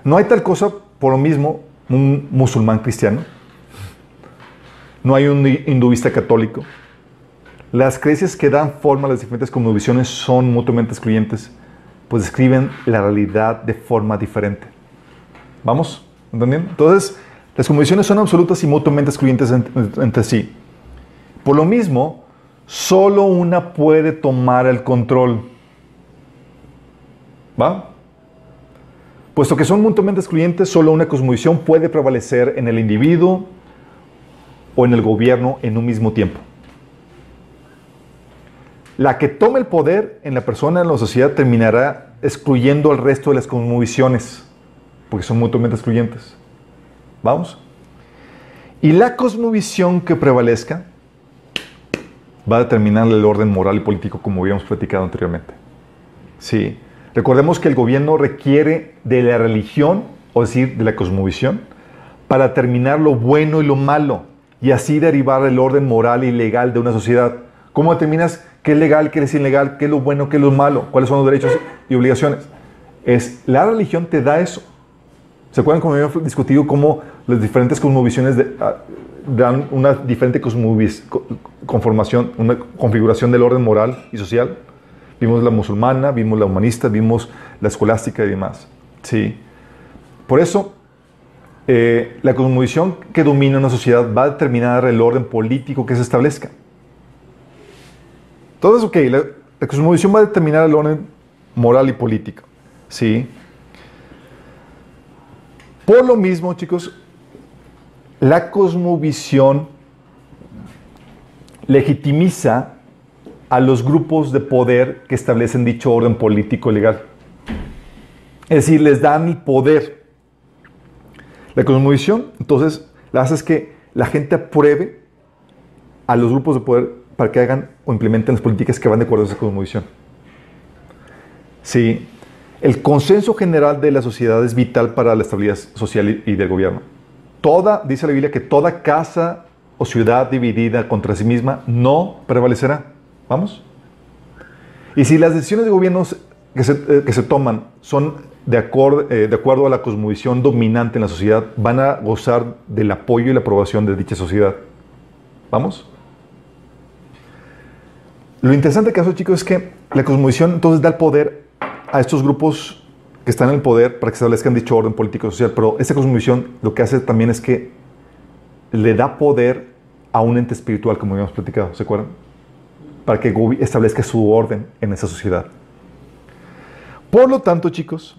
No hay tal cosa, por lo mismo, un musulmán cristiano. No hay un hinduista católico. Las creencias que dan forma a las diferentes cosmovisiones son mutuamente excluyentes, pues describen la realidad de forma diferente. ¿Vamos? ¿Entendiendo? Entonces, las cosmovisiones son absolutas y mutuamente excluyentes en- entre sí. Por lo mismo, solo una puede tomar el control. ¿Va? Puesto que son mutuamente excluyentes, solo una cosmovisión puede prevalecer en el individuo o en el gobierno en un mismo tiempo. La que tome el poder en la persona, en la sociedad, terminará excluyendo al resto de las cosmovisiones, porque son mutuamente excluyentes. ¿Vamos? Y la cosmovisión que prevalezca va a determinar el orden moral y político como habíamos platicado anteriormente. Sí. Recordemos que el gobierno requiere de la religión, o decir, de la cosmovisión, para determinar lo bueno y lo malo, y así derivar el orden moral y legal de una sociedad. ¿Cómo determinas qué es legal, qué es ilegal, qué es lo bueno, qué es lo malo, cuáles son los derechos y obligaciones? Es la religión te da eso. ¿Se acuerdan cómo habíamos discutido cómo las diferentes cosmovisiones de- ah, dan una diferente cosmovis- co- conformación, una configuración del orden moral y social? Vimos la musulmana, vimos la humanista, vimos la escolástica y demás. Sí. Por eso, eh, la cosmovisión que domina una sociedad va a determinar el orden político que se establezca. Entonces, ok, la, la cosmovisión va a determinar el orden moral y político. Sí. Por lo mismo, chicos, la cosmovisión legitimiza a los grupos de poder que establecen dicho orden político legal. Es decir, les dan el poder. La cosmovisión, entonces, la hace es que la gente apruebe a los grupos de poder para que hagan o implementen las políticas que van de acuerdo a esa cosmovisión. Sí, el consenso general de la sociedad es vital para la estabilidad social y- del gobierno. Toda, dice la Biblia, que toda casa o ciudad dividida contra sí misma no prevalecerá. ¿Vamos? Y si las decisiones de gobierno que se, eh, que se toman son de, acor- eh, de acuerdo a la cosmovisión dominante en la sociedad, van a gozar del apoyo y la aprobación de dicha sociedad. ¿Vamos? Lo interesante del caso, chicos, es que la cosmovisión entonces da el poder a estos grupos que están en el poder para que establezcan dicho orden político social, pero esta cosmovisión lo que hace también es que le da poder a un ente espiritual, como habíamos platicado, ¿se acuerdan? Para que establezca su orden en esa sociedad. Por lo tanto, chicos,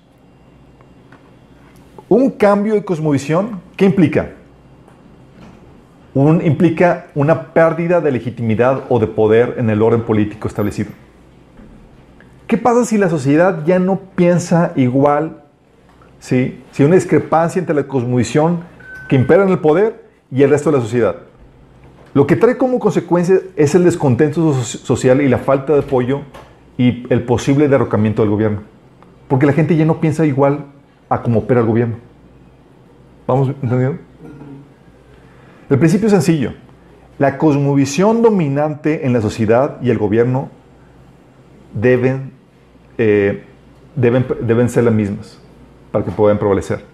un cambio de cosmovisión, ¿qué implica? Un- implica una pérdida de legitimidad o de poder en el orden político establecido. ¿Qué pasa si la sociedad ya no piensa igual? ¿sí? Si hay una discrepancia entre la cosmovisión que impera en el poder y el resto de la sociedad. Lo que trae como consecuencia es el descontento so- social y la falta de apoyo y el posible derrocamiento del gobierno. Porque la gente ya no piensa igual a cómo opera el gobierno. ¿Vamos entendiendo? El principio es sencillo. La cosmovisión dominante en la sociedad y el gobierno deben, eh, deben, deben ser las mismas para que puedan prevalecer.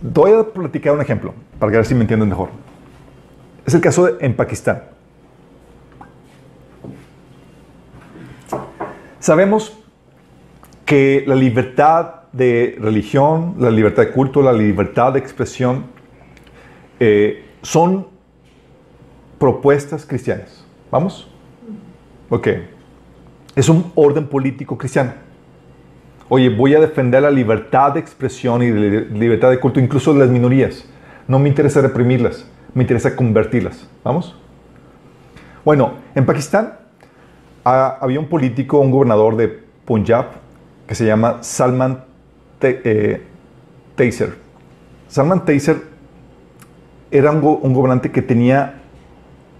Voy a platicar un ejemplo para que a me entienden mejor. Es el caso de- en Pakistán. Sabemos que la libertad de religión, la libertad de culto, la libertad de expresión eh, son propuestas cristianas. ¿Vamos? Ok. Es un orden político cristiano. Oye, voy a defender la libertad de expresión y de li- libertad de culto, incluso de las minorías. No me interesa reprimirlas, me interesa convertirlas. ¿Vamos? Bueno, en Pakistán ah, había un político, un gobernador de Punjab, que se llama Salman Te- eh, Taser. Salman Taser era un, go- un gobernante que tenía,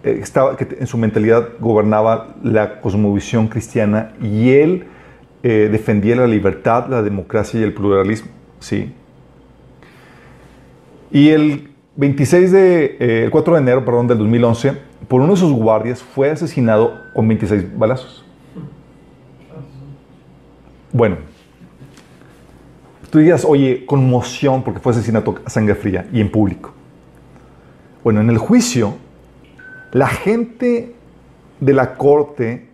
estaba, que en su mentalidad gobernaba la cosmovisión cristiana y él eh, defendía la libertad, la democracia y el pluralismo. ¿sí? Y el 26 de, eh, el 4 de enero, perdón, del 2011, por uno de sus guardias fue asesinado con 26 balazos. Bueno, tú digas, oye, conmoción porque fue asesinato a sangre fría y en público. Bueno, en el juicio, la gente de la corte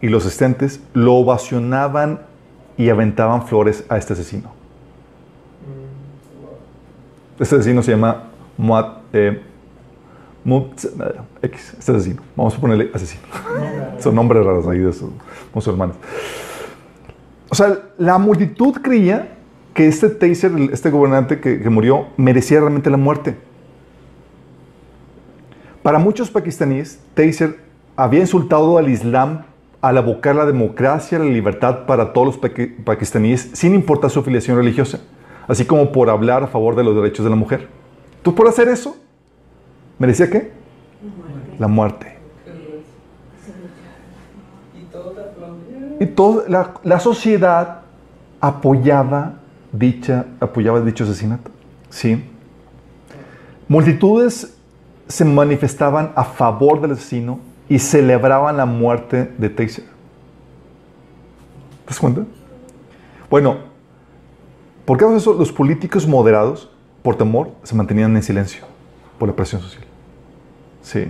y los asistentes lo ovacionaban y aventaban flores a este asesino. Este asesino se llama Muad, eh, eh, X, este asesino. Vamos a ponerle asesino. Son nombres raros ahí de esos musulmanes. O sea, la multitud creía que este Taser, este gobernante que, que murió, merecía realmente la muerte. Para muchos pakistaníes, Taser había insultado al Islam al abocar la democracia, la libertad para todos los pakistaníes, sin importar su afiliación religiosa, así como por hablar a favor de los derechos de la mujer. ¿Tú por hacer eso? ¿Merecía qué? La muerte. Y todo te aplaudía. Y toda la, la sociedad apoyaba, dicha, apoyaba dicho asesinato. ¿Sí? Multitudes se manifestaban a favor del asesino y celebraban la muerte de Taser. ¿Te das cuenta? Bueno, por de eso, los políticos moderados, por temor, se mantenían en silencio por la presión social. Sí.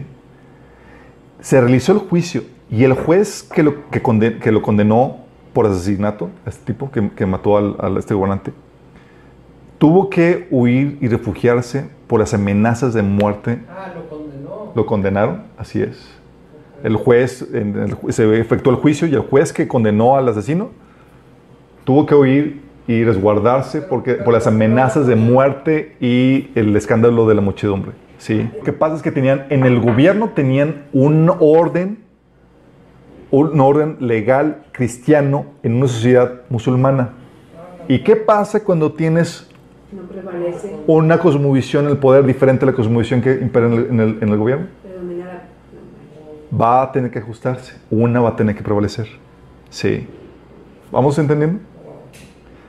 Se realizó el juicio y el juez que lo, que que lo condenó por asesinato, a este tipo que, que mató al, al- este gobernante, tuvo que huir y refugiarse por las amenazas de muerte. Ah, lo condenó. Lo condenaron, así es. El juez, en el ju- se efectuó el juicio y el juez que condenó al asesino tuvo que huir y resguardarse porque, por las amenazas de muerte y el escándalo de la muchedumbre. ¿sí? Lo que pasa es que tenían, en el gobierno tenían un orden, un orden legal cristiano en una sociedad musulmana. ¿Y qué pasa cuando tienes No una cosmovisión, el poder diferente a la cosmovisión que impera en el, en el- en el gobierno? va a tener que ajustarse, una va a tener que prevalecer. Sí. ¿Vamos entendiendo?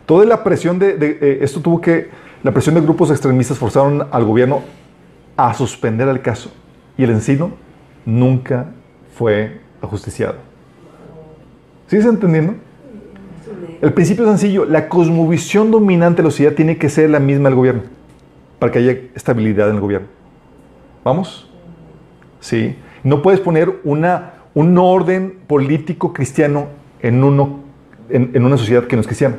Toda la presión de, de- eh, esto tuvo que, la presión de grupos extremistas forzaron al gobierno a suspender el caso y el encino nunca fue ajusticiado. ¿Sí se entendiendo? El principio es sencillo, la cosmovisión dominante de la sociedad tiene que ser la misma del gobierno para que haya estabilidad en el gobierno. ¿Vamos? Sí. No puedes poner una, un orden político cristiano en, uno, en, una sociedad que no es cristiana.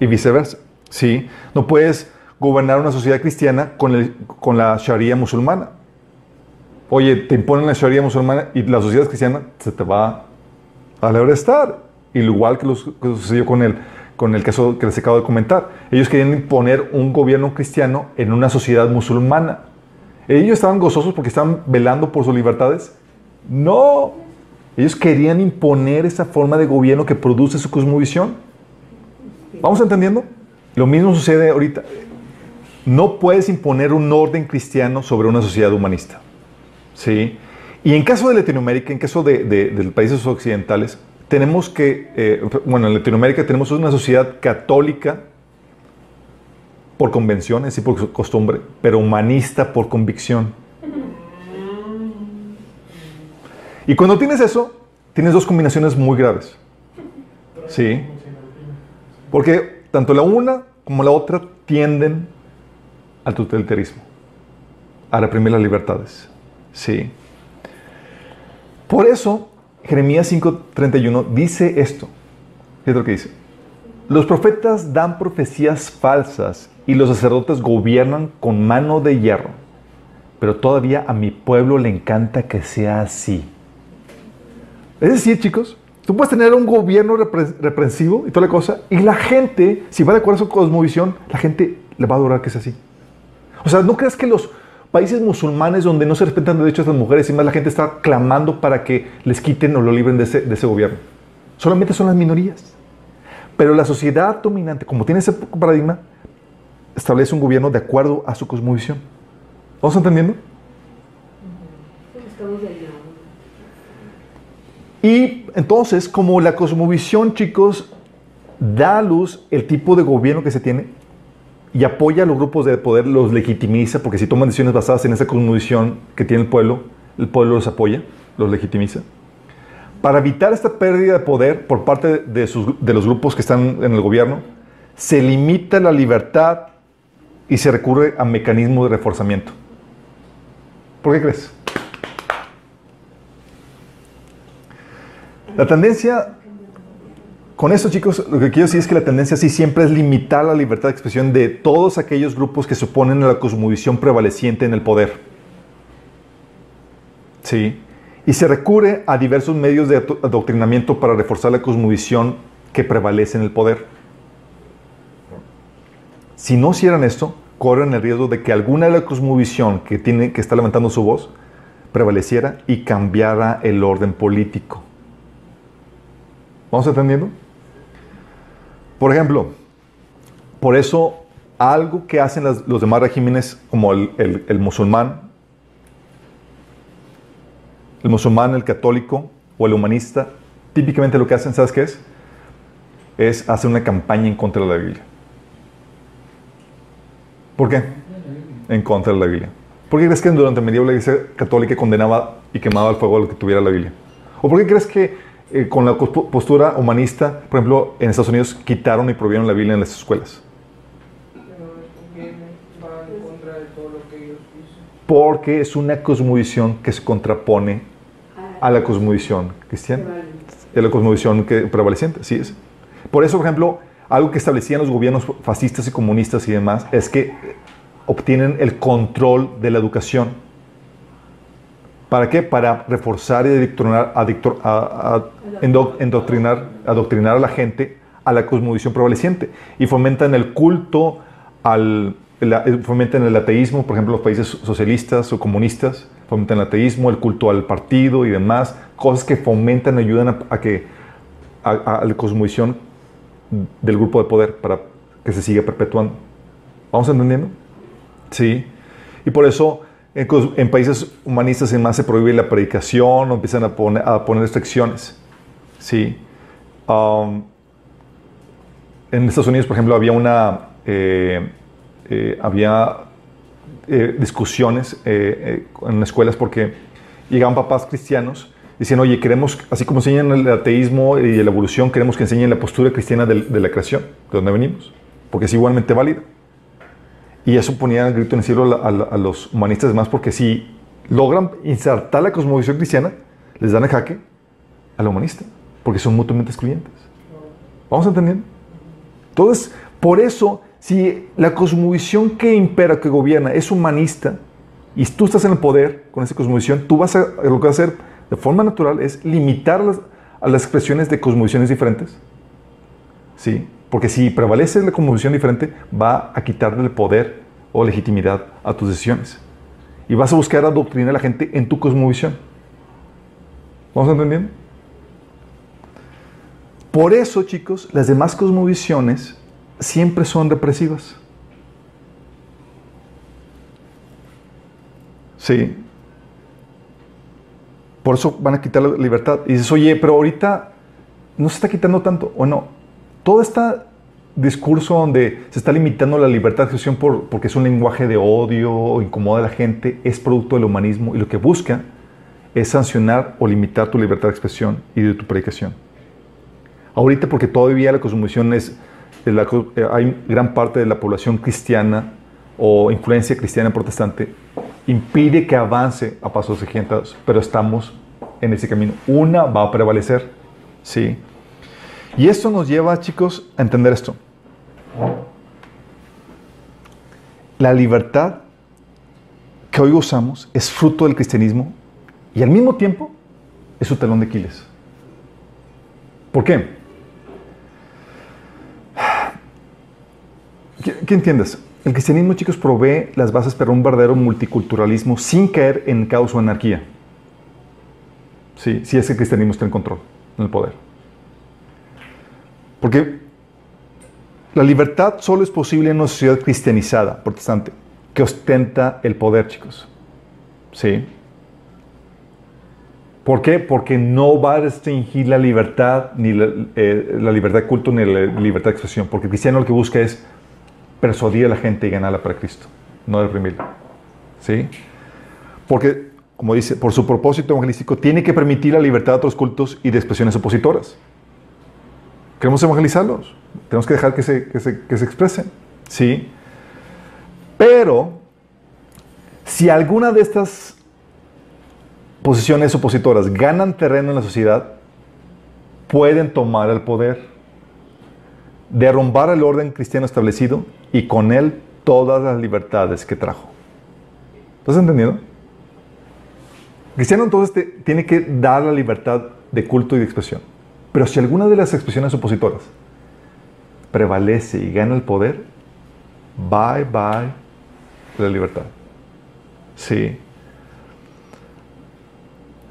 Y viceversa. Sí. No puedes gobernar una sociedad cristiana con, con la Sharia musulmana. Oye, te imponen la Sharia musulmana y la sociedad cristiana se te va a estar. Igual que lo que sucedió con el, con el caso que les acabo de comentar. Ellos querían imponer un gobierno cristiano en una sociedad musulmana. ¿Ellos estaban gozosos porque estaban velando por sus libertades? No. Ellos querían imponer esa forma de gobierno que produce su cosmovisión. ¿Vamos entendiendo? Lo mismo sucede ahorita. No puedes imponer un orden cristiano sobre una sociedad humanista. ¿Sí? Y en caso de Latinoamérica, en caso de, países occidentales, tenemos que, eh, bueno, en Latinoamérica tenemos una sociedad católica por convención, es decir, por costumbre, pero humanista por convicción. Y cuando tienes eso, tienes dos combinaciones muy graves. ¿Sí? Porque tanto la una como la otra tienden al totalitarismo, a reprimir las libertades. Sí. Por eso, Jeremías 5:31 dice esto. Fíjate lo que dice. Los profetas dan profecías falsas y los sacerdotes gobiernan con mano de hierro. Pero todavía a mi pueblo le encanta que sea así. Es decir, chicos, tú puedes tener un gobierno repre- reprensivo y toda la cosa, y la gente, si va de acuerdo a su cosmovisión, la gente le va a adorar que sea así. O sea, no creas que los países musulmanes donde no se respetan los derechos de las mujeres y más la gente está clamando para que les quiten o lo libren de ese, de ese gobierno. Solamente son las minorías. Pero la sociedad dominante, como tiene ese paradigma, establece un gobierno de acuerdo a su cosmovisión. ¿Vamos entendiendo? Y entonces, como la cosmovisión, chicos, da a luz el tipo de gobierno que se tiene y apoya a los grupos de poder, los legitimiza, porque si toman decisiones basadas en esa cosmovisión que tiene el pueblo, el pueblo los apoya, los legitimiza. Para evitar esta pérdida de poder por parte de, sus- de los grupos que están en el gobierno, se limita la libertad y se recurre a mecanismos de reforzamiento. ¿Por qué crees? La tendencia, con esto chicos, lo que quiero decir es que la tendencia sí siempre es limitar la libertad de expresión de todos aquellos grupos que a la cosmovisión prevaleciente en el poder. Sí. Y se recurre a diversos medios de ado- adoctrinamiento para reforzar la cosmovisión que prevalece en el poder. Si no hicieran esto, corren el riesgo de que alguna de la cosmovisión que, tiene, que está levantando su voz prevaleciera y cambiara el orden político. ¿Vamos entendiendo? Por ejemplo, por eso algo que hacen los demás regímenes, como el musulmán, el musulmán, el católico o el humanista, típicamente lo que hacen, ¿sabes qué es? Es hacer una campaña en contra de la Biblia. ¿Por qué? En contra de la Biblia. ¿Por qué crees que durante el medievo la iglesia católica condenaba y quemaba al fuego a lo que tuviera la Biblia? ¿O por qué crees que eh, con la postura humanista, por ejemplo, en Estados Unidos quitaron y prohibieron la Biblia en las escuelas? Porque es una cosmovisión que se contrapone a la cosmovisión cristiana. Es la cosmovisión que prevaleciente, así es. Por eso, por ejemplo, algo que establecían los gobiernos fascistas y comunistas y demás es que obtienen el control de la educación. ¿Para qué? Para reforzar y adoctrinar, adictor- a- a- adoctrinar a la gente a la cosmovisión prevaleciente. Y fomentan el culto, al, la- eh, fomentan el ateísmo, por ejemplo, los países socialistas o comunistas, fomentan el ateísmo, el culto al partido y demás, cosas que fomentan, ayudan a, a que a, a la cosmovisión del grupo de poder para que se siga perpetuando. ¿Vamos entendiendo? Sí. Y por eso en, en países humanistas y demás se prohíbe la predicación o empiezan a poner, a poner restricciones. Sí. Um, en Estados Unidos, por ejemplo, había una eh, eh, había eh, discusiones eh, eh, en escuelas porque llegaban papás cristianos diciendo, oye, queremos, así como enseñan el ateísmo y la evolución, queremos que enseñen la postura cristiana del- de, la creación, de donde venimos, porque es igualmente válida. Y eso ponía el grito en el cielo a, los humanistas más porque si logran insertar la cosmovisión cristiana, les dan el jaque a la humanista, porque son mutuamente excluyentes. ¿Vamos entendiendo? Entonces, por eso, si la cosmovisión que impera, que gobierna, es humanista, y tú estás en el poder con esa cosmovisión, tú vas a, lo que vas a hacer de forma natural es limitar las, a las expresiones de cosmovisiones diferentes. ¿Sí? Porque si prevalece la cosmovisión diferente, va a quitarle el poder o legitimidad a tus decisiones. Y vas a buscar adoctrinar a la gente en tu cosmovisión. ¿Vamos entendiendo? Por eso, chicos, las demás cosmovisiones siempre son represivas. Sí. Por eso van a quitar la libertad. Y dices, oye, pero ahorita no se está quitando tanto. O no. Todo este discurso donde se está limitando la libertad de expresión por, porque es un lenguaje de odio o incomoda a la gente, es producto del humanismo y lo que busca es sancionar o limitar tu libertad de expresión y de tu predicación. Ahorita porque todavía la cosmovisión es, la co- eh, hay gran parte de la población cristiana o influencia cristiana protestante, impide que avance a pasos agigantados, pero estamos en ese camino. Una va a prevalecer, ¿sí? Y esto nos lleva, chicos, a entender esto. La libertad que hoy usamos es fruto del cristianismo y al mismo tiempo es su talón de Aquiles. ¿Por qué? ¿Qué, qué entiendes? el cristianismo, chicos, provee las bases para un verdadero multiculturalismo sin caer en caos o anarquía. Sí, si es el cristianismo está en control, en el poder. Porque la libertad solo es posible en una sociedad cristianizada, protestante, que ostenta el poder, chicos. ¿Sí? ¿Por qué? Porque no va a restringir la libertad, ni la, eh, la libertad de culto, ni la libertad de expresión. Porque el cristiano lo que busca es persuadir a la gente y ganarla para Cristo, no reprimirla. ¿Sí? Porque, como dice, por su propósito evangelístico, tiene que permitir la libertad de otros cultos y de expresiones opositoras. Queremos evangelizarlos. Tenemos que dejar que se, que se, que se expresen. ¿Sí? Pero, si alguna de estas posiciones opositoras ganan terreno en la sociedad, pueden tomar el poder, derrumbar el orden cristiano establecido y con él todas las libertades que trajo. ¿Estás entendiendo? El cristiano entonces tiene que dar la libertad de culto y de expresión. Pero si alguna de las expresiones opositoras prevalece y gana el poder, bye bye la libertad. Sí.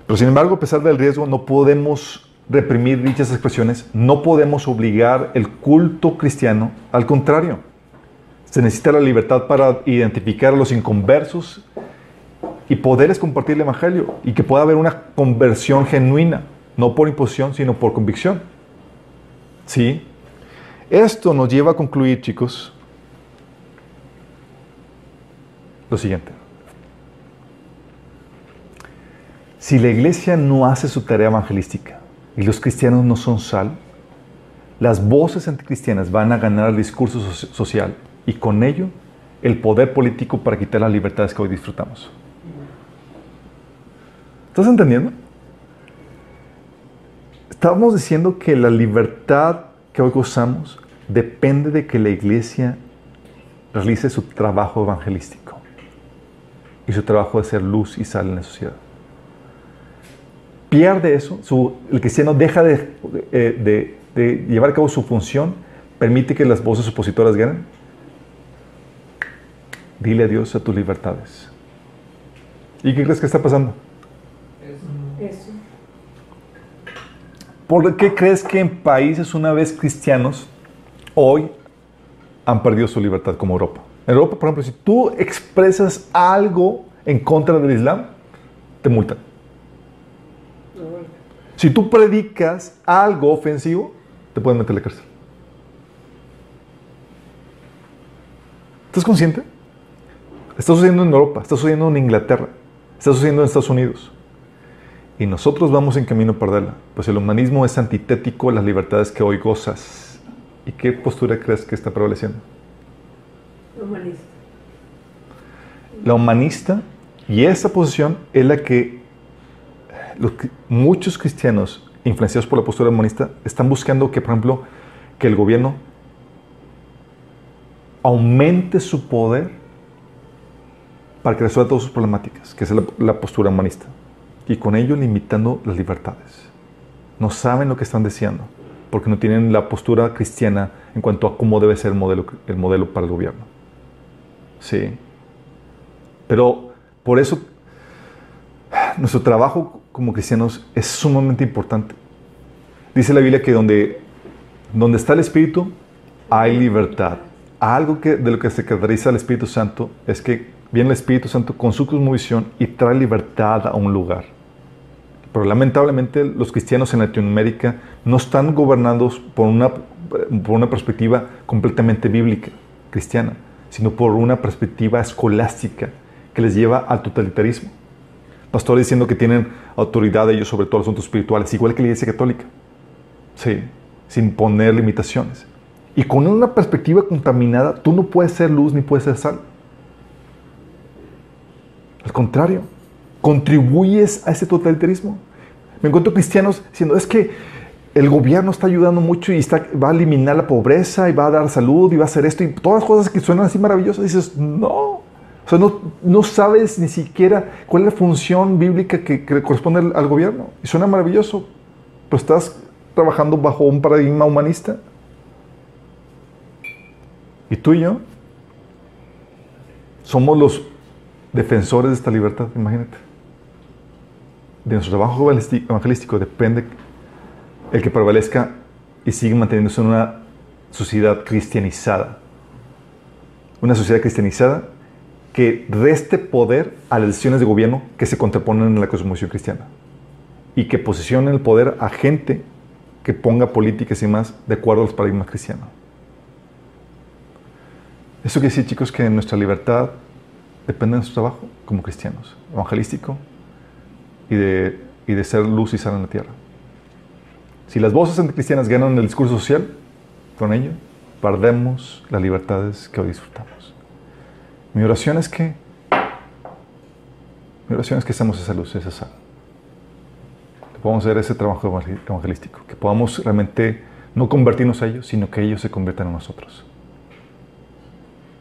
Pero sin embargo, a pesar del riesgo, no podemos reprimir dichas expresiones, no podemos obligar el culto cristiano, al contrario, se necesita la libertad para identificar a los inconversos y poderles compartir el Evangelio y que pueda haber una conversión genuina, no por imposición, sino por convicción. ¿Sí? Esto nos lleva a concluir, chicos, lo siguiente. Si la iglesia no hace su tarea evangelística y los cristianos no son sal, las voces anticristianas van a ganar el discurso so- social y con ello el poder político para quitar las libertades que hoy disfrutamos. ¿Estás entendiendo? Estamos diciendo que la libertad que hoy gozamos depende de que la iglesia realice su trabajo evangelístico y su trabajo de ser luz y sal en la sociedad. Pierde eso, el cristiano deja de, eh, de- de llevar a cabo su función, permite que las voces opositoras ganen. Dile adiós a tus libertades. ¿Y qué crees que está pasando? Es- Eso. ¿Por qué crees que en países una vez cristianos hoy han perdido su libertad como Europa? En Europa, por ejemplo, si tú expresas algo en contra del Islam, te multan. Si tú predicas algo ofensivo, te pueden meter a la cárcel. ¿Estás consciente? Está sucediendo en Europa, está sucediendo en Inglaterra, está sucediendo en Estados Unidos. Y nosotros vamos en camino a perderla, pues el humanismo es antitético a las libertades que hoy gozas. ¿Y qué postura crees que está prevaleciendo? Humanista. La humanista, y esa posición es la que los muchos cristianos influenciados por la postura humanista están buscando que, por ejemplo, que el gobierno aumente su poder para que resuelva todas sus problemáticas, que es la, la postura humanista, y con ello limitando las libertades. No saben lo que están deseando, porque no tienen la postura cristiana en cuanto a cómo debe ser el modelo, el modelo para el gobierno. Sí. Pero por eso nuestro trabajo como cristianos es sumamente importante. Dice la Biblia que donde, donde está el Espíritu hay libertad. Algo que, de lo que se caracteriza al Espíritu Santo es que viene el Espíritu Santo con su cosmovisión y trae libertad a un lugar. Pero lamentablemente los cristianos en Latinoamérica no están gobernados por una, por una perspectiva completamente bíblica, cristiana, sino por una perspectiva escolástica que les lleva al totalitarismo. Pastores diciendo que tienen autoridad ellos sobre todos los asuntos espirituales, igual que la Iglesia Católica. Sí, sin poner limitaciones. Y con una perspectiva contaminada, tú no puedes ser luz ni puedes ser sal. Al contrario, contribuyes a ese totalitarismo. Me encuentro cristianos diciendo, es que el gobierno está ayudando mucho y está, va a eliminar la pobreza y va a dar salud y va a hacer esto y todas las cosas que suenan así maravillosas. dices, no, o sea, no, no sabes ni siquiera cuál es la función bíblica que, corresponde al, al gobierno. Y suena maravilloso, pero estás trabajando bajo un paradigma humanista. ¿Y tú y yo? somos los defensores de esta libertad, imagínate. De nuestro trabajo evangelístico depende el que prevalezca y sigue manteniéndose en una sociedad cristianizada. Una sociedad cristianizada que reste poder a las decisiones de gobierno que se contraponen en la cosmovisión cristiana y que posicione el poder a gente que ponga políticas y más de acuerdo a los paradigmas cristianos. Eso quiere decir, chicos, que nuestra libertad depende de nuestro trabajo como cristianos, evangelístico y de, y de ser luz y sal en la tierra. Si las voces anticristianas ganan el discurso social, con ello perdemos las libertades que hoy disfrutamos. Mi oración es que mi oración es que seamos esa luz, esa sal. Que podamos hacer ese trabajo evangelístico, que podamos realmente no convertirnos a ellos, sino que ellos se conviertan en nosotros.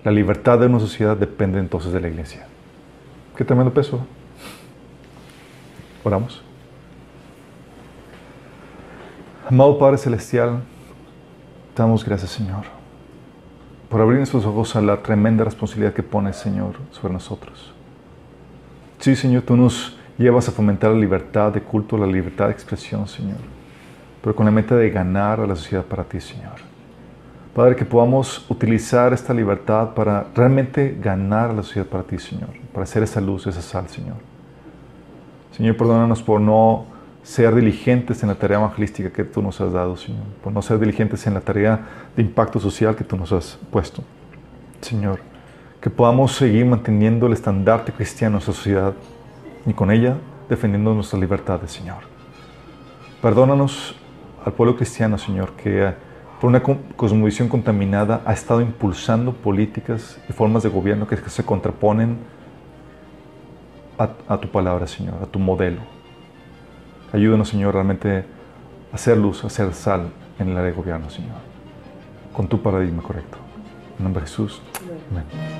La libertad de una sociedad depende entonces de la iglesia. Qué tremendo peso. Oramos. Amado Padre Celestial, damos gracias, Señor, por abrir nuestros ojos a la tremenda responsabilidad que pones, Señor, sobre nosotros. Sí, Señor, tú nos llevas a fomentar la libertad de culto, la libertad de expresión, Señor, pero con la meta de ganar a la sociedad para ti, Señor. Padre, que podamos utilizar esta libertad para realmente ganar la sociedad para ti, Señor, para hacer esa luz, esa sal, Señor. Señor, perdónanos por no ser diligentes en la tarea evangelística que tú nos has dado, Señor, por no ser diligentes en la tarea de impacto social que tú nos has puesto. Señor, que podamos seguir manteniendo el estandarte cristiano en nuestra sociedad y con ella defendiendo nuestras libertades, Señor. Perdónanos al pueblo cristiano, Señor, que por una cosmovisión contaminada, ha estado impulsando políticas y formas de gobierno que se contraponen a, tu palabra, Señor, a tu modelo. Ayúdanos, Señor, realmente a hacer luz, a hacer sal en el área de gobierno, Señor, con tu paradigma correcto. En nombre de Jesús. Amén.